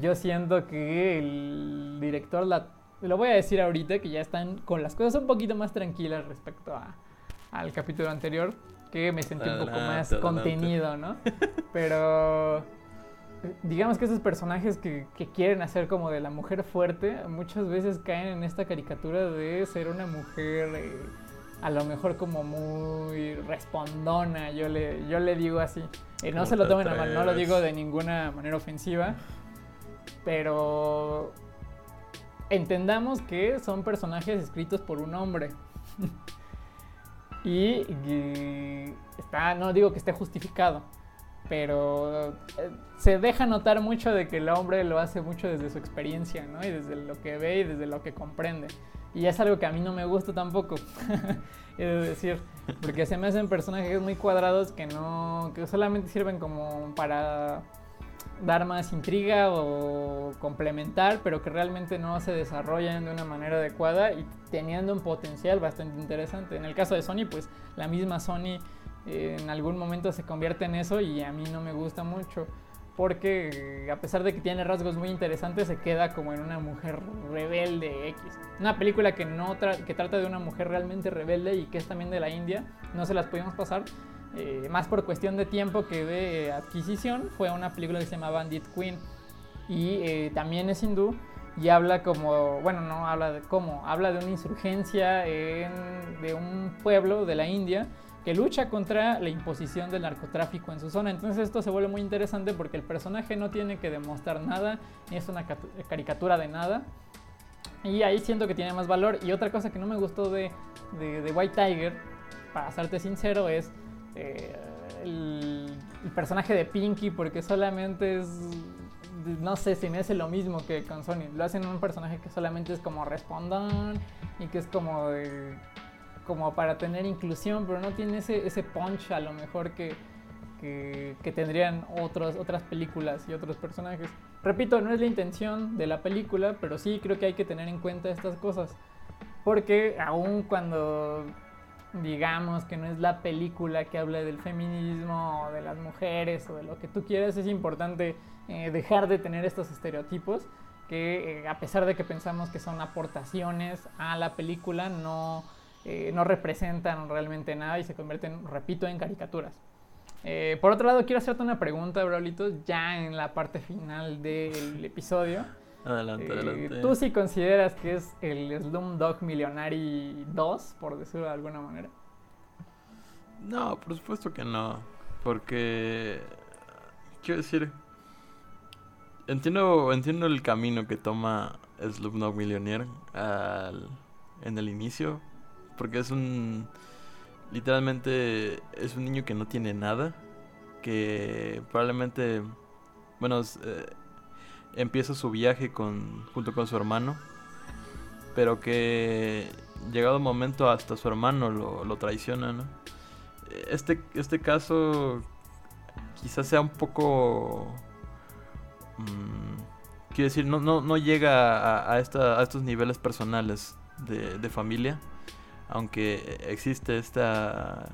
Speaker 2: yo siento que el director la lo voy a decir ahorita que ya están con las cosas un poquito más tranquilas respecto a, al capítulo anterior, que me sentí un poco más
Speaker 3: Adelante,
Speaker 2: contenido, ¿no? Pero digamos que esos personajes que, que quieren hacer como de la mujer fuerte, muchas veces caen en esta caricatura de ser una mujer eh, a lo mejor como muy respondona, yo le, yo le digo así. Eh, no
Speaker 3: ¿Cómo
Speaker 2: se lo tomen a mal, no lo digo de ninguna manera ofensiva, pero entendamos que son personajes escritos por un hombre. y, está, no digo que esté justificado, pero eh, se deja notar mucho de que el hombre lo hace mucho desde su experiencia, ¿no? Y desde lo que ve y desde lo que comprende. Y es algo que a mí no me gusta tampoco. es decir, porque se me hacen personajes muy cuadrados que no, que solamente sirven como para dar más intriga o complementar, pero que realmente no se desarrollan de una manera adecuada y teniendo un potencial bastante interesante. En el caso de Sony, pues la misma Sony eh, en algún momento se convierte en eso y a mí no me gusta mucho. Porque a pesar de que tiene rasgos muy interesantes, se queda como en una mujer rebelde X. Una película que, no tra- que trata de una mujer realmente rebelde y que es también de la India. No se las pudimos pasar, eh, más por cuestión de tiempo que de adquisición, fue una película que se llama Bandit Queen y eh, también es hindú y habla como, bueno, no habla de cómo, habla de una insurgencia en- de un pueblo de la India que lucha contra la imposición del narcotráfico en su zona. Entonces esto se vuelve muy interesante porque el personaje no tiene que demostrar nada, ni es una catu- caricatura de nada. Y ahí siento que tiene más valor. Y otra cosa que no me gustó de, de, de White Tiger, para serte sincero, es el, el personaje de Pinky, porque solamente es. No sé, si me hace lo mismo que con Sony. Lo hacen un personaje que solamente es como respondón y que es como de- como para tener inclusión, pero no tiene ese, ese punch a lo mejor que, que, que tendrían otros, otras películas y otros personajes. Repito, no es la intención de la película, pero sí creo que hay que tener en cuenta estas cosas. Porque aun cuando digamos que no es la película que habla del feminismo o de las mujeres o de lo que tú quieras, es importante eh, dejar de tener estos estereotipos que eh, a pesar de que pensamos que son aportaciones a la película, no, eh, no representan realmente nada y se convierten, repito, en caricaturas. Por otro lado, quiero hacerte una pregunta, Braulito, ya en la parte final del episodio.
Speaker 3: Adelante,
Speaker 2: Eh,
Speaker 3: adelante.
Speaker 2: ¿Tú sí consideras que es el Slumdog Millionary 2, por decirlo de alguna manera?
Speaker 3: No, por supuesto que no. Porque. Quiero decir. Entiendo, entiendo el camino que toma Slumdog Millionaire al, en el inicio. Porque es un. Literalmente es un niño que no tiene nada. Que probablemente. Bueno, es, eh, empieza su viaje con, junto con su hermano. Pero que llegado un momento hasta su hermano lo, lo traiciona, ¿no? Este, este caso quizás sea un poco... mm, quiero decir, no, no, no llega a, a esta- a estos niveles personales de, de familia, aunque existe esta...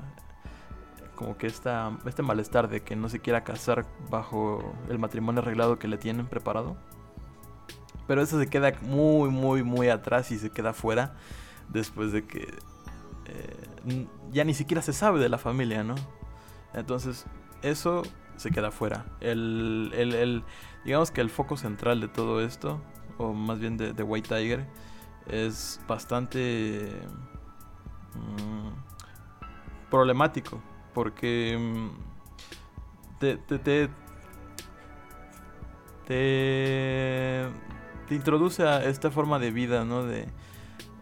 Speaker 3: como que esta, este malestar de que no se quiera casar bajo el matrimonio arreglado que le tienen preparado. Pero eso se queda muy, muy, muy atrás y se queda fuera después de que eh, ya ni siquiera se sabe de la familia, ¿no? Entonces, eso se queda fuera. El, el- digamos que el foco central de todo esto, o más bien de, de White Tiger, es bastante mm, problemático, porque mm, te, te, te, te, introduce a esta forma de vida, ¿no? De,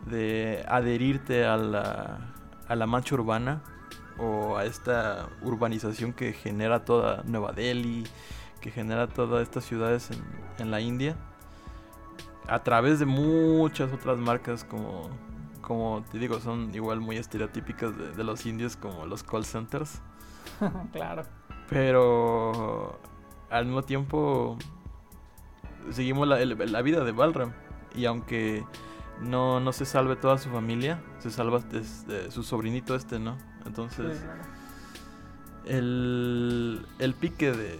Speaker 3: de adherirte a la, a la mancha urbana o a esta urbanización que genera toda Nueva Delhi, que genera todas estas ciudades en la India, a través de muchas otras marcas como, como te digo, son igual muy estereotípicas de, de los indios como los call centers.
Speaker 2: claro.
Speaker 3: Pero al mismo tiempo seguimos la, el- la vida de Balram. Y aunque no, no se salve toda su familia, se salva este, su sobrinito este, ¿no? Entonces,
Speaker 2: Sí, claro.
Speaker 3: el, el pique de,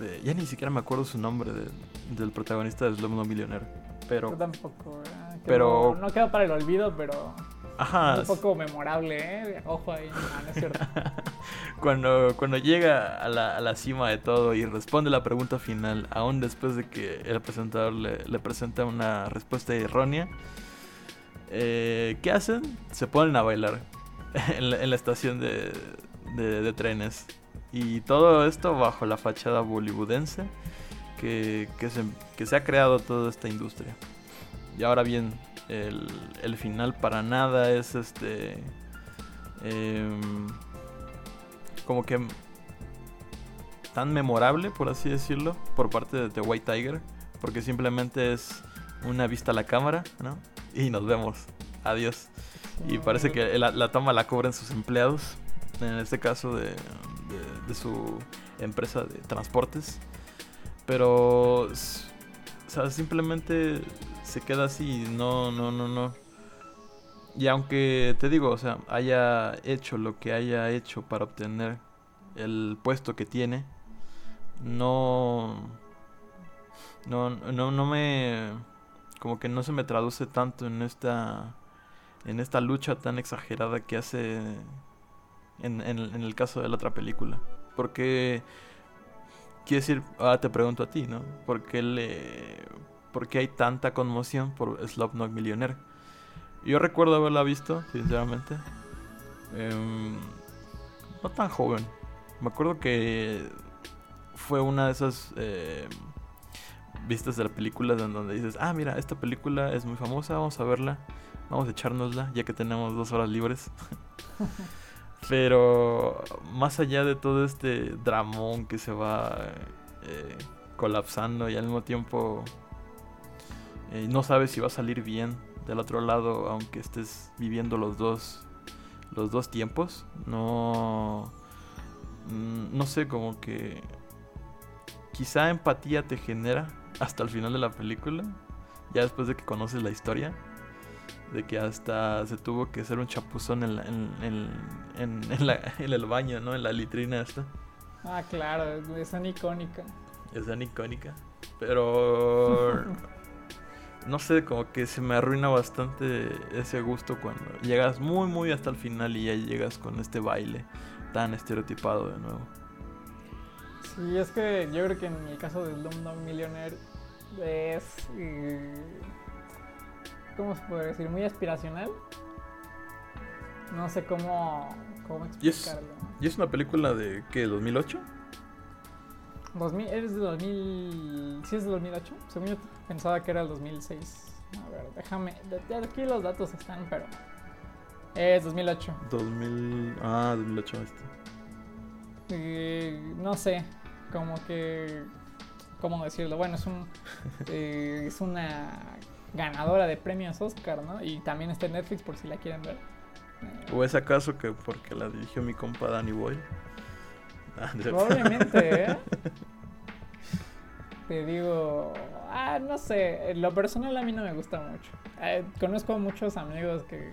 Speaker 3: de- Ya ni siquiera me acuerdo su nombre de- del protagonista de Slumdog Millionaire. Pero...
Speaker 2: Yo tampoco. ¿verdad?
Speaker 3: Pero-
Speaker 2: No queda para el olvido, pero.
Speaker 3: Ajá.
Speaker 2: Un poco memorable, ¿eh? Ojo ahí. No, no es cierto.
Speaker 3: Cuando, cuando llega a la, a la cima de todo y responde la pregunta final, aún después de que el presentador le, le presenta una respuesta errónea, eh, ¿qué hacen? Se ponen a bailar en la, en la estación de, de- de trenes. Y todo esto bajo la fachada bollywoodense que, que se, que se ha creado toda esta industria. Y ahora bien, el, el final para nada es este... em, como que tan memorable, por así decirlo, por parte de The White Tiger, porque simplemente es una vista a la cámara, ¿no? Y nos vemos. Adiós. Y parece que la, la toma la cobran sus empleados, en este caso de, de- de su empresa de transportes. Pero, o sea, simplemente se queda así, no, no, no, no. Y aunque te digo, o sea, haya hecho lo que haya hecho para obtener el puesto que tiene, no, no, no, no me, como que no se me traduce tanto en esta, en esta lucha tan exagerada que hace en, en, el caso de la otra película. Porque, quiero decir, ahora te pregunto a ti, ¿no? ¿Por qué, le, por qué hay tanta conmoción por Slumdog Millionaire? Yo recuerdo haberla visto, sinceramente. Em, no tan joven. Me acuerdo que fue una de esas eh, vistas de la película en donde dices, ah, mira, esta película es muy famosa, vamos a verla, vamos a echárnosla, ya que tenemos dos horas libres. Pero más allá de todo este dramón que se va eh, colapsando y al mismo tiempo eh, no sabes si va a salir bien del otro lado, aunque estés viviendo los dos, los dos tiempos, no, mm, no sé, como que quizá empatía te genera hasta el final de la película, ya después de que conoces la historia, de que hasta se tuvo que hacer un chapuzón en, la- en, en- en- en la- el baño, ¿no? En la litrina esta.
Speaker 2: Ah, claro, es tan icónica.
Speaker 3: Es tan icónica. Pero. No sé, como que se me arruina bastante ese gusto cuando llegas muy, muy hasta el final y ya llegas con este baile tan estereotipado de nuevo.
Speaker 2: Sí, es que yo creo que en el caso de Slumdog Millionaire es. eh, ¿Cómo se puede decir? Muy aspiracional. No sé cómo, cómo
Speaker 3: Y es-
Speaker 2: explicarlo.
Speaker 3: ¿Y es una película de qué? ¿2008?
Speaker 2: 2000, ¿Eres de 2000? ¿Sí es de 2008? Según yo pensaba que era el 2006. A ver, déjame. Ya aquí los datos están, pero. Es 2008.
Speaker 3: 2000. Ah, 2008 este.
Speaker 2: Eh, no sé, como que. ¿Cómo decirlo? Bueno, es un. eh, es una ganadora de premios Oscar, ¿no? Y también está en Netflix por si la quieren ver.
Speaker 3: ¿O es acaso que porque la dirigió mi compa Danny Boyle?
Speaker 2: Probablemente, ¿eh? Te digo, ah, no sé, lo personal a mí no me gusta mucho. Eh, conozco a muchos amigos que,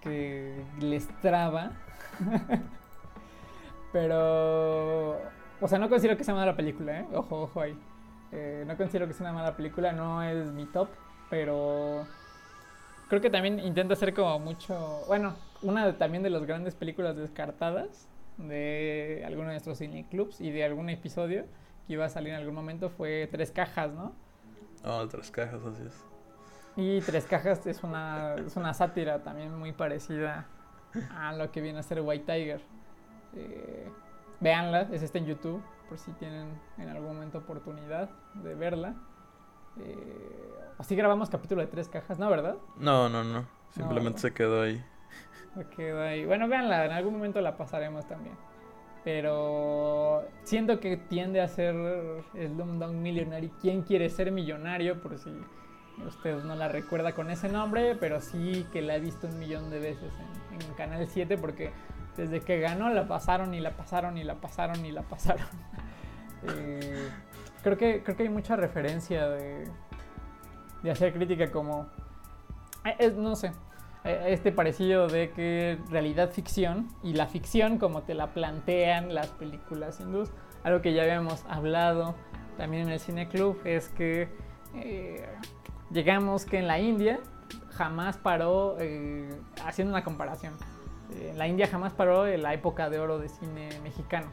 Speaker 2: que les traba, pero, o sea, no considero que sea mala película, ¿eh? Ojo, ojo ahí. Eh, no considero que sea una mala película, no es mi top, pero creo que también intenta hacer como mucho, bueno, una de- también de las grandes películas descartadas de alguno de nuestros cineclubs y de algún episodio que iba a salir en algún momento fue Tres Cajas, ¿no?
Speaker 3: Ah, otras cajas, así es.
Speaker 2: Y Tres Cajas es una, es una sátira también muy parecida a lo que viene a ser White Tiger. Eh, véanla, es esta en YouTube, por si tienen en algún momento oportunidad de verla. Eh, así grabamos capítulo de Tres Cajas, ¿no? ¿Verdad?
Speaker 3: No, no, no. Simplemente se quedó ahí.
Speaker 2: Me quedo ahí. Bueno, véanla, en algún momento la pasaremos también. Pero siento que tiende a ser Slumdog Millionaire. ¿Quién quiere ser millonario? Por si Usted no la recuerda con ese nombre, pero sí que la ha visto un millón de veces en, Canal 7 porque desde que ganó la pasaron y la pasaron y la pasaron y la pasaron. Eh, creo, que, creo que hay mucha referencia de, de hacer crítica como... eh, es- no sé, eh, este parecido de que realidad ficción y la ficción como te la plantean las películas hindús, algo que ya habíamos hablado también en el Cine Club es que eh, llegamos que en la India jamás paró, eh, haciendo una comparación, eh, en la India jamás paró la época de oro de cine mexicano.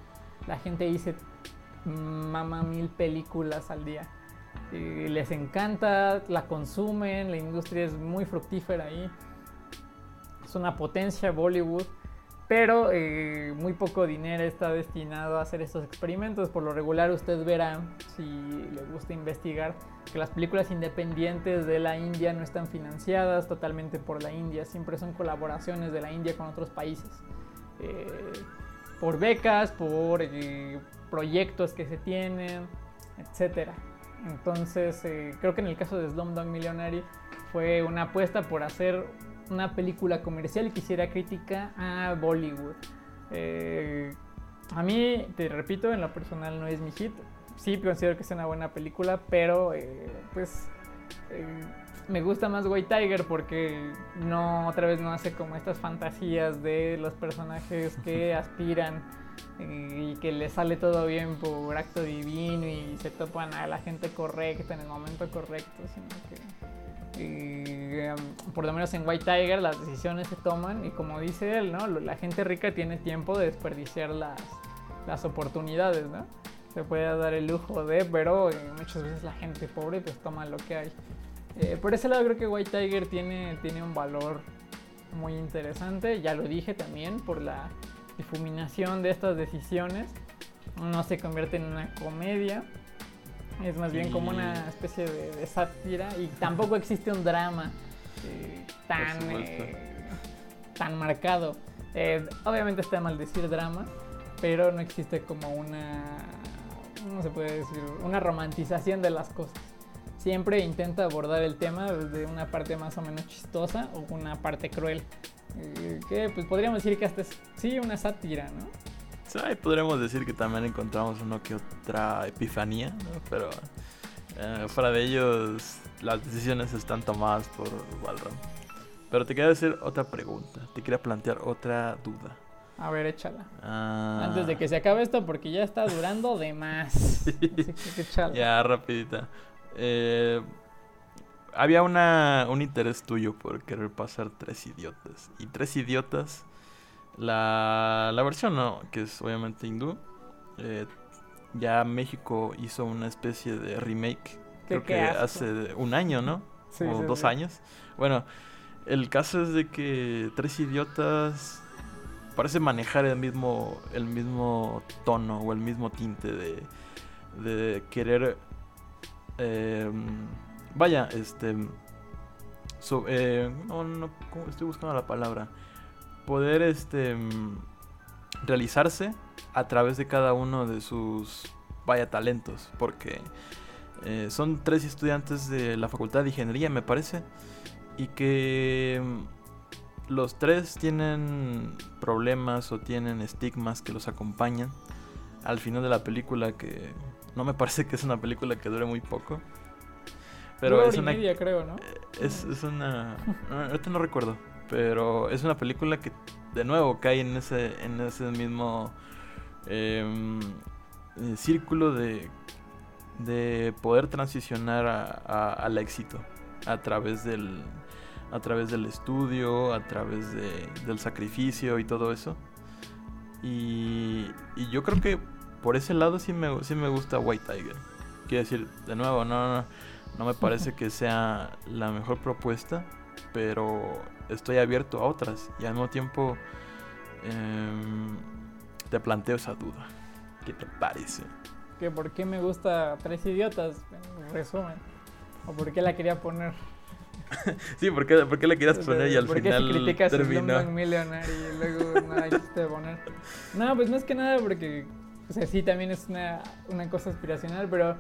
Speaker 2: La gente dice mama mil películas al día. Y les encanta, la consumen, la industria es muy fructífera ahí. Una potencia Bollywood, pero eh, muy poco dinero está destinado a hacer estos experimentos. Por lo regular usted verá, si le gusta investigar, que las películas independientes de la India no están financiadas totalmente por la India, siempre son colaboraciones de la India con otros países. Eh, por becas, por eh, proyectos que se tienen, etcétera. Entonces, eh, creo que en el caso de Slumdog Millionaire fue una apuesta por hacer una película comercial que hiciera crítica a Bollywood. Eh, a mí, te repito, en lo personal no es mi hit. Sí considero que es una buena película, pero eh, pues eh, me gusta más White Tiger porque no otra vez no hace como estas fantasías de los personajes que aspiran y que les sale todo bien por acto divino y se topan a la gente correcta en el momento correcto, sino que eh, por lo menos en White Tiger las decisiones se toman y como dice él, ¿no? La gente rica tiene tiempo de desperdiciar las, las oportunidades, ¿no? Se puede dar el lujo de, pero eh, muchas veces la gente pobre pues toma lo que hay. Eh, por ese lado creo que White Tiger tiene, tiene un valor muy interesante, ya lo dije también, por la difuminación de estas decisiones. No se convierte en una comedia, es más bien como una especie de, de sátira y tampoco existe un drama eh, tan, eh, tan marcado. Eh, obviamente está mal decir drama, pero no existe como una, ¿cómo se puede decir? Una romantización de las cosas. Siempre intenta abordar el tema desde una parte más o menos chistosa o una parte cruel. Eh, que pues podríamos decir que hasta es, sí, una sátira, ¿no?
Speaker 3: Sí, podríamos decir que también encontramos uno que otra epifanía, ¿no? pero eh, fuera de ellos las decisiones están tomadas por Balram. Pero te quería hacer otra pregunta, te quería plantear otra duda.
Speaker 2: A ver, échala.
Speaker 3: Ah,
Speaker 2: Antes de que se acabe esto, porque ya está durando de más. Así que échala.
Speaker 3: Ya, rapidita. Eh, había una, un interés tuyo por querer pasar Tres Idiotas. Y Tres Idiotas, la, la versión no, que es obviamente hindú. eh, ya México hizo una especie de remake. Creo que hace un año, ¿no?
Speaker 2: Sí,
Speaker 3: o
Speaker 2: sí,
Speaker 3: dos
Speaker 2: sí.
Speaker 3: años. Bueno, el caso es de que Tres Idiotas parece manejar el mismo, el mismo tono o el mismo tinte de, de querer... eh, vaya, este... so- eh, no, no, estoy buscando la palabra. Poder, este... realizarse a través de cada uno de sus, vaya, talentos. Porque eh, son tres estudiantes de la Facultad de Ingeniería, me parece. Y que mm, los tres tienen problemas o tienen estigmas que los acompañan. Al final de la película, que no me parece que es una película que dure muy poco. Pero
Speaker 2: Dura
Speaker 3: es una,
Speaker 2: media, creo, ¿no?
Speaker 3: es, es una. Ahorita no recuerdo. Pero es una película que de nuevo cae en ese, en ese mismo em, eh, círculo de, de poder transicionar a- a- al éxito a través del a través del estudio, a través de- del sacrificio y todo eso. Y, y yo creo que por ese lado sí me, sí me gusta White Tiger. Quiero decir, de nuevo, no, no, no me parece que sea la mejor propuesta, pero estoy abierto a otras y al mismo tiempo em, te planteo esa duda. ¿Qué te parece?
Speaker 2: Que por qué me gusta Tres Idiotas, en resumen. O por qué la quería poner.
Speaker 3: Sí, ¿por qué, por qué le quieras poner y al
Speaker 2: ¿Por qué
Speaker 3: final
Speaker 2: criticas
Speaker 3: terminó?
Speaker 2: Millionaire y luego no la quisiste poner? No, pues más que nada porque, o sea, sí, también es una, una cosa aspiracional, pero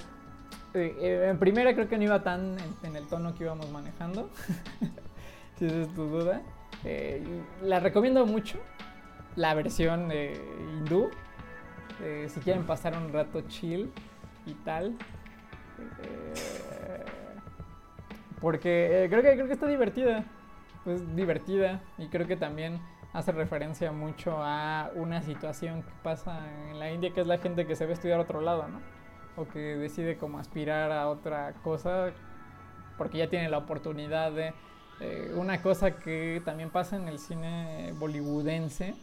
Speaker 2: eh, eh, en primera creo que no iba tan en, en el tono que íbamos manejando. si esa es tu duda. Eh, la recomiendo mucho. La versión eh, hindú. Eh, si quieren pasar un rato chill y tal. Porque creo, que, creo que está divertida. Pues divertida. Y creo que también hace referencia mucho a una situación que pasa en la India, que es la gente que se ve estudiar a otro lado, ¿no? O que decide como aspirar a otra cosa porque ya tiene la oportunidad de... eh, una cosa que también pasa en el cine bollywoodense,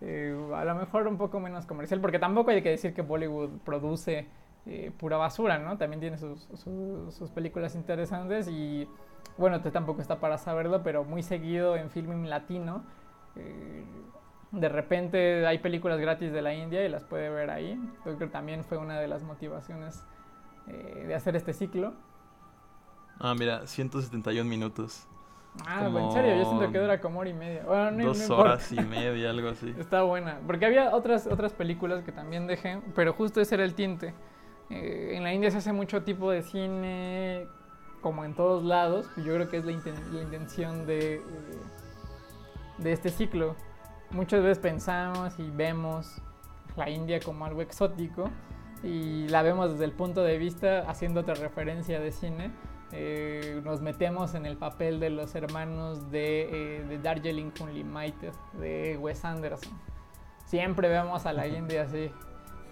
Speaker 2: eh, a lo mejor un poco menos comercial, porque tampoco hay que decir que Bollywood produce eh, pura basura, ¿no? También tiene sus, sus- películas interesantes y, bueno, usted tampoco está para saberlo, pero muy seguido en filming latino, de repente hay películas gratis de la India y las puede ver ahí. Yo creo que también fue una de las motivaciones de hacer este ciclo.
Speaker 3: Ah, mira, 171 minutos.
Speaker 2: Ah, en serio, yo siento que
Speaker 3: Como
Speaker 2: dura como hora y media. Bueno, no, no
Speaker 3: Dos horas y media, algo así.
Speaker 2: Está buena. Porque había otras, otras películas que también dejé, pero justo ese era el tinte. Eh, en la India se hace mucho tipo de cine, como en todos lados. y Yo creo que es la, inten- la intención de, eh, de este ciclo. Muchas veces pensamos y vemos la India como algo exótico y la vemos desde el punto de vista, haciendo otra referencia de cine, eh, nos metemos en el papel de los hermanos de, eh, de Darjeeling Unlimited, de Wes Anderson. Siempre vemos a la India así,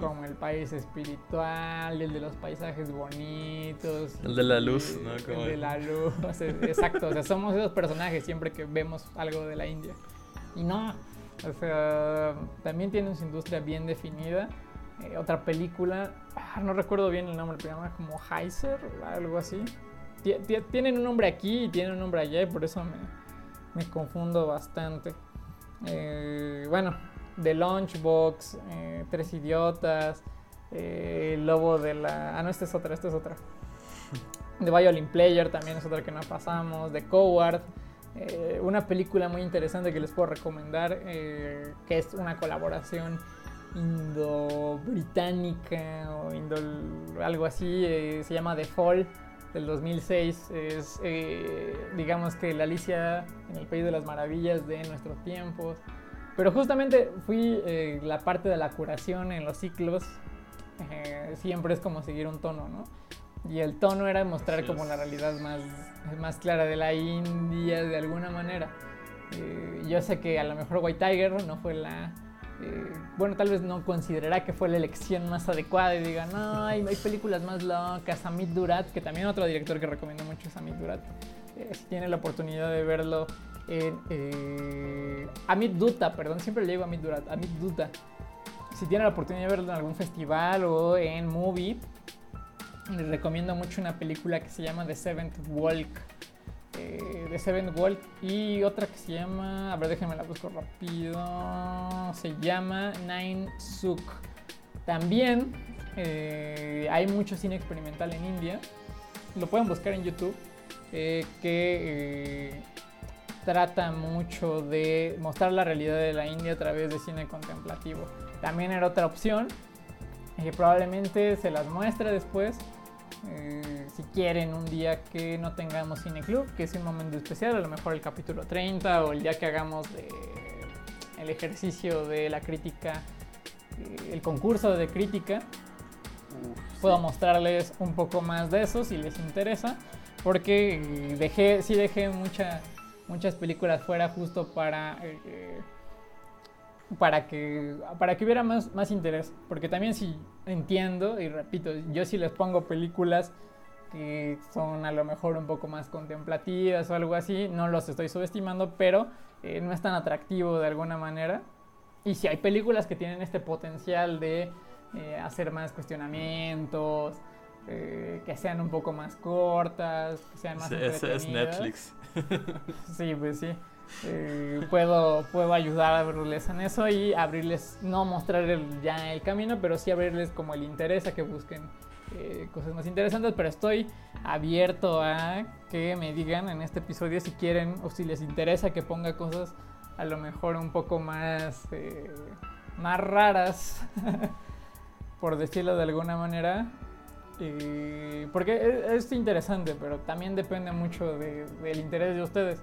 Speaker 2: como el país espiritual, el de los paisajes bonitos.
Speaker 3: El de la luz, ¿no?
Speaker 2: El
Speaker 3: Como
Speaker 2: de
Speaker 3: el-
Speaker 2: la luz, exacto. O sea, somos esos personajes siempre que vemos algo de la India. Y no, o sea, también tienen su industria bien definida. Eh, otra película, ah, no recuerdo bien el nombre, pero se llama como Heiser, algo así. Ti- ti- Tienen un nombre aquí y tienen un nombre allá y por eso me, me confundo bastante. Eh, bueno, The Lunchbox, eh, Tres Idiotas, eh, El Lobo de la... Ah, no, esta es otra, esta es otra. The Violin Player también es otra que no pasamos. The Coward, una película muy interesante que les puedo recomendar, que es una colaboración indo-británica o indo algo así, se llama The Fall del 2006. Es, eh, digamos que la Alicia en el País de las Maravillas de nuestros tiempos. Pero justamente fui eh, la parte de la curación en los ciclos. eh, siempre es como seguir un tono, ¿no? Y el tono era mostrar como la realidad más, más clara de la India de alguna manera. Eh, yo sé que a lo mejor White Tiger no fue la... eh, bueno, tal vez no considerará que fue la elección más adecuada y diga, no, hay, películas más locas. Amit Durat, que también otro director que recomiendo mucho es Amit Durat. Eh, si tiene la oportunidad de verlo en... eh, Amit Dutta, perdón, siempre le digo Amit Durat, Amit Dutta. Si tiene la oportunidad de verlo en algún festival o en movie, les recomiendo mucho una película que se llama The Seventh Walk. Eh, The Seventh Walk y otra que se llama, a ver déjenme la busco rápido, se llama Nine Suk. También eh, hay mucho cine experimental en India, lo pueden buscar en YouTube, eh, que trata mucho de mostrar la realidad de la India a través de cine contemplativo. También era otra opción, probablemente se las muestre después. Eh, si quieren un día que no tengamos cine club, que es un momento especial, a lo mejor el capítulo 30 o el día que hagamos de- el ejercicio de la crítica, eh, el concurso de crítica, puedo mostrarles un poco más de eso si les interesa, porque eh, dejé, sí dejé mucha- muchas películas fuera justo para, eh, para, que, para que hubiera más, más interés, porque también si entiendo, y repito, yo si les pongo películas que son a lo mejor un poco más contemplativas o algo así, no los estoy subestimando, pero eh, no es tan atractivo de alguna manera. Y si hay películas que tienen este potencial de eh, hacer más cuestionamientos, eh, que sean un poco más cortas, que sean más
Speaker 3: es
Speaker 2: entretenidas.
Speaker 3: Netflix.
Speaker 2: Sí, pues sí. Eh, puedo, puedo ayudar a verles en eso y abrirles, no mostrar el- ya el camino, pero sí abrirles como el interés a que busquen eh, cosas más interesantes. Pero estoy abierto a que me digan en este episodio si quieren o si les interesa que ponga cosas a lo mejor un poco más, eh, más raras, por decirlo de alguna manera. Porque e- es interesante, pero también depende mucho de- del interés de ustedes.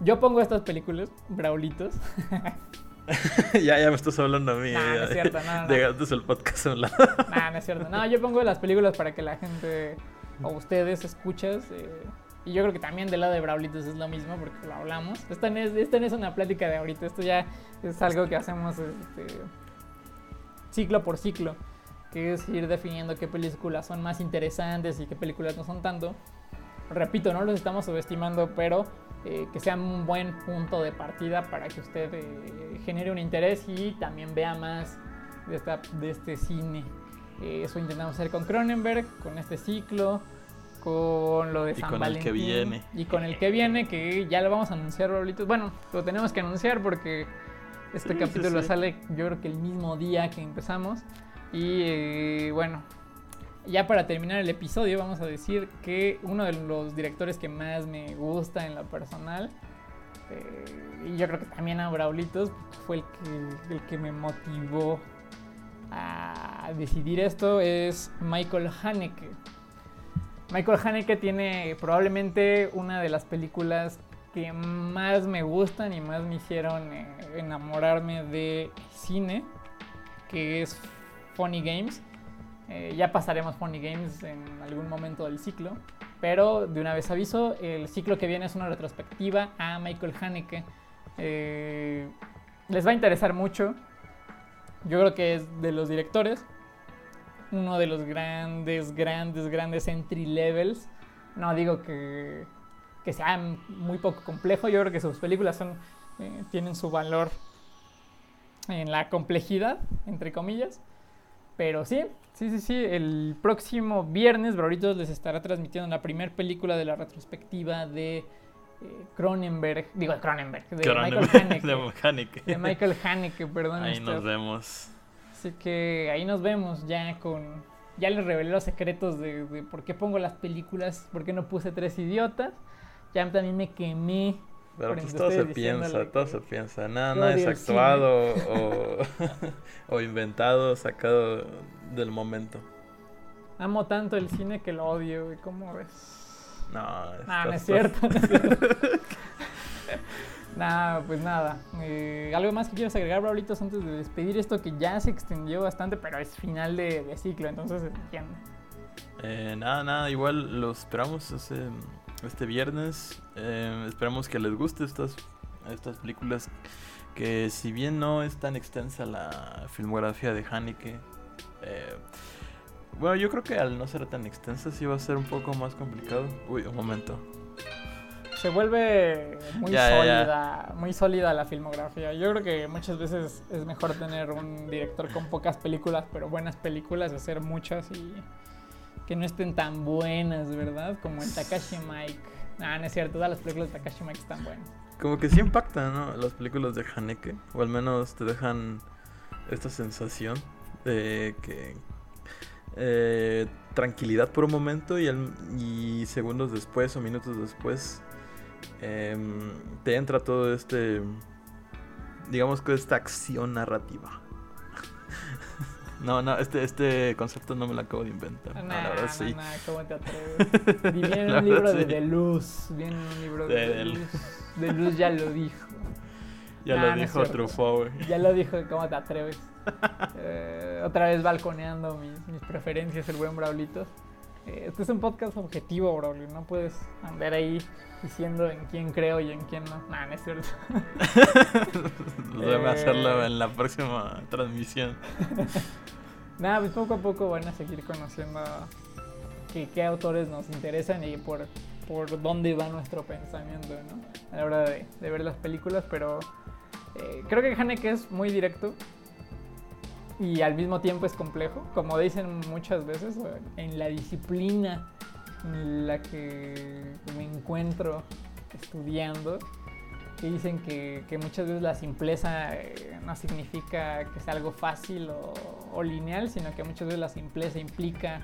Speaker 2: Yo pongo estas películas, Braulitos.
Speaker 3: ya, ya me estás hablando a mí.
Speaker 2: Nah, no es cierto, no, no.
Speaker 3: El podcast a un lado.
Speaker 2: Nah, no es cierto. No, yo pongo las películas para que la gente o ustedes escuchas. eh, y yo creo que también del lado de Braulitos es lo mismo porque lo hablamos. Esta no es, esta no es una plática de ahorita, esto ya es algo que hacemos este, ciclo por ciclo. Que es ir definiendo qué películas son más interesantes y qué películas no son tanto. Repito, no los estamos subestimando, pero eh, que sea un buen punto de partida para que usted eh, genere un interés y también vea más de, esta, de este cine. Eh, eso intentamos hacer con Cronenberg, con este ciclo, con lo de
Speaker 3: Y
Speaker 2: San
Speaker 3: con el que
Speaker 2: Valentín.
Speaker 3: viene.
Speaker 2: Y con el que viene, que ya lo vamos a anunciar, Raulito. Bueno, lo tenemos que anunciar porque este
Speaker 3: Sí, sí,
Speaker 2: capítulo
Speaker 3: sí.
Speaker 2: sale yo creo que el mismo día que empezamos. Y eh, bueno, ya para terminar el episodio vamos a decir que uno de los directores que más me gusta en lo personal, eh, y yo creo que también a Braulitos, fue el que, el que me motivó a decidir esto, es Michael Haneke. Michael Haneke tiene probablemente una de las películas que más me gustan y más me hicieron eh, enamorarme de cine, que es Funny Games. Eh, ya pasaremos Funny Games en algún momento del ciclo, pero de una vez aviso, el ciclo que viene es una retrospectiva a Michael Haneke. Eh, les va a interesar mucho. Yo creo que es de los directores, uno de los grandes, grandes, grandes entry levels. No digo que, que sea muy poco complejo, yo creo que sus películas son, eh, tienen su valor en la complejidad, entre comillas. Pero sí, sí, sí, sí, el próximo viernes Broritos les estará transmitiendo la primera película de la retrospectiva de eh, Cronenberg, digo de Cronenberg, de Michael Haneke.
Speaker 3: de Haneke.
Speaker 2: de Michael Haneke, perdón.
Speaker 3: Ahí
Speaker 2: usted.
Speaker 3: nos vemos.
Speaker 2: Así que ahí nos vemos ya con... Ya les revelé los secretos de, de por qué pongo las películas, por qué no puse tres idiotas. Ya también me quemé.
Speaker 3: Pero pues todo se piensa, todo
Speaker 2: que-
Speaker 3: se piensa. Nada, nada es actuado o, o inventado, sacado del momento.
Speaker 2: Amo tanto el cine que lo odio, güey. ¿Cómo ves?
Speaker 3: No,
Speaker 2: Nah, no es cierto. no es cierto. Nada, pues nada. Eh, ¿Algo más que quieras agregar, Braulitos, antes de despedir esto que ya se extendió bastante, pero es final de, de ciclo, entonces entiendo.
Speaker 3: Eh, nada, nada, igual lo esperamos ese- este viernes. Eh, esperamos que les guste estas, estas películas. Que si bien no es tan extensa la filmografía de Haneke, eh, bueno, yo creo que al no ser tan extensa sí va a ser un poco más complicado. Uy, un momento.
Speaker 2: Se vuelve muy
Speaker 3: Ya, ya, ya.
Speaker 2: sólida, muy sólida la filmografía. Yo creo que muchas veces es mejor tener un director con pocas películas, pero buenas películas, hacer muchas y que no estén tan buenas, ¿verdad? Como el Takashi Mike. Ah, no es cierto, todas las películas de Takashi Mike están buenas.
Speaker 3: Como que sí impactan, ¿no? Las películas de Haneke. O al menos te dejan esta sensación de que... eh, tranquilidad por un momento y, segundos después o minutos después em, te entra todo este... Digamos que esta acción narrativa. No, no, este, este concepto no me lo acabo de inventar. No,
Speaker 2: Nah,
Speaker 3: la verdad sí.
Speaker 2: nah, ¿cómo te atreves? Viene un libro de. De Luz. Viene en un libro de,
Speaker 3: De-
Speaker 2: Luz. De Luz ya lo dijo.
Speaker 3: Ya lo
Speaker 2: no
Speaker 3: dijo
Speaker 2: cierto.
Speaker 3: Truffaut.
Speaker 2: Ya lo dijo, ¿cómo te atreves? Eh, otra vez balconeando mis, mis preferencias, el buen Braulitos. Eh, este es un podcast objetivo, Braulio. No puedes andar ahí diciendo en quién creo y en quién no. Nah, no es cierto.
Speaker 3: Debe
Speaker 2: Eh.
Speaker 3: hacerlo en la próxima transmisión.
Speaker 2: Nada, pues poco a poco van a seguir conociendo qué, qué autores nos interesan y por, por dónde va nuestro pensamiento, ¿no? A la hora de, de ver las películas, pero eh, creo que Haneke es muy directo y al mismo tiempo es complejo, como dicen muchas veces, en la disciplina en la que me encuentro estudiando, dicen que, que muchas veces la simpleza eh, no significa que sea algo fácil o, o lineal, sino que muchas veces la simpleza implica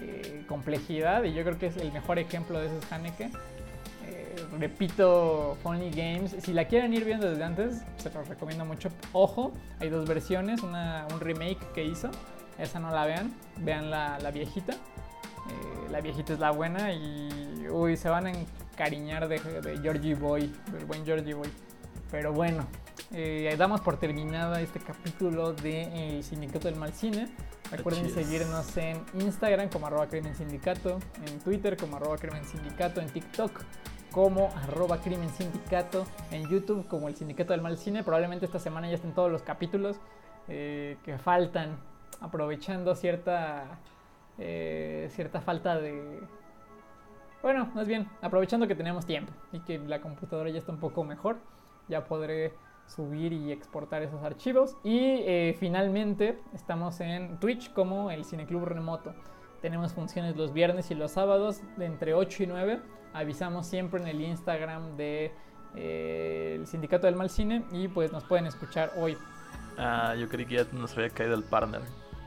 Speaker 2: eh, complejidad y yo creo que es el mejor ejemplo de eso es Haneke. Eh, repito, Funny Games, si la quieren ir viendo desde antes, se los recomiendo mucho. Ojo, hay dos versiones, una, un remake que hizo, esa no la vean, vean la, la viejita. la viejita es la buena y uy, se van a encariñar de, de Georgie Boy, del buen Georgie Boy. Pero bueno, eh, damos por terminada este capítulo de El Sindicato del Mal Cine. Recuerden seguirnos en Instagram como arroba crimen sindicato, en Twitter como arroba crimen sindicato, en TikTok como arroba crimen sindicato, en YouTube como el sindicato del mal cine. Probablemente esta semana ya estén todos los capítulos eh, que faltan, aprovechando cierta, eh, cierta falta de... Bueno, más bien, aprovechando que tenemos tiempo y que la computadora ya está un poco mejor, ya podré subir y exportar esos archivos. Y eh, finalmente estamos en Twitch como el Cineclub Remoto. Tenemos funciones los viernes y los sábados de entre 8 y 9. Avisamos siempre en el Instagram de eh, el Sindicato del Mal Cine y pues nos pueden escuchar hoy.
Speaker 3: Ah, yo creí que ya nos había caído el partner.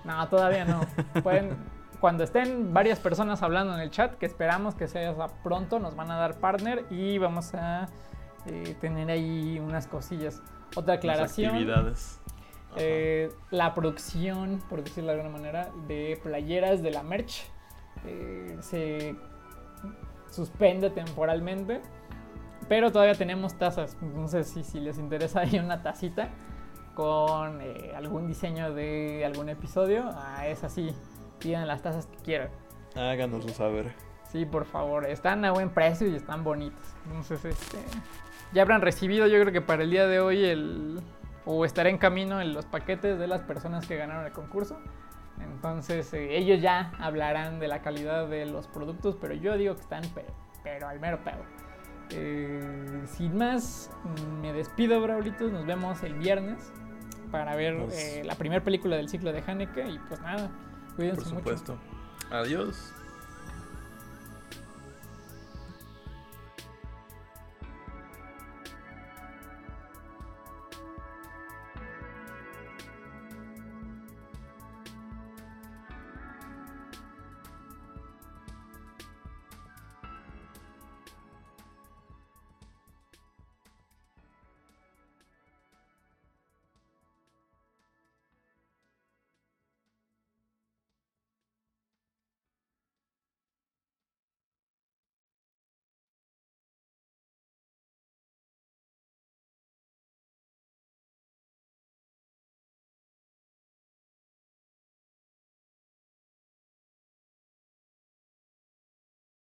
Speaker 2: No, todavía no. Pueden, cuando estén varias personas hablando en el chat, que esperamos que sea pronto, nos van a dar partner y vamos a eh, tener ahí unas cosillas. Otra
Speaker 3: Las
Speaker 2: aclaración.
Speaker 3: actividades. Ajá.
Speaker 2: Eh, la producción, por decirlo de alguna manera, de playeras de la merch eh, se suspende temporalmente. Pero todavía tenemos tazas. Entonces, si, si les interesa, hay una tacita con eh, algún diseño de algún episodio. Ah, es así. Pidan las tazas que quieran.
Speaker 3: Háganoslo saber.
Speaker 2: Sí, por favor. Están a buen precio y están bonitas. Entonces, este. Ya habrán recibido, yo creo que para el día de hoy, el. O estará en camino en los paquetes de las personas que ganaron el concurso. Entonces, eh, ellos ya hablarán de la calidad de los productos, pero yo digo que están, pero, pero al mero pedo. Eh, sin más, me despido, Braulitos. Nos vemos el viernes para ver
Speaker 3: Pues-
Speaker 2: eh, la primera película del ciclo de Haneke. Y pues nada, cuídense
Speaker 3: Por
Speaker 2: mucho.
Speaker 3: supuesto. Adiós.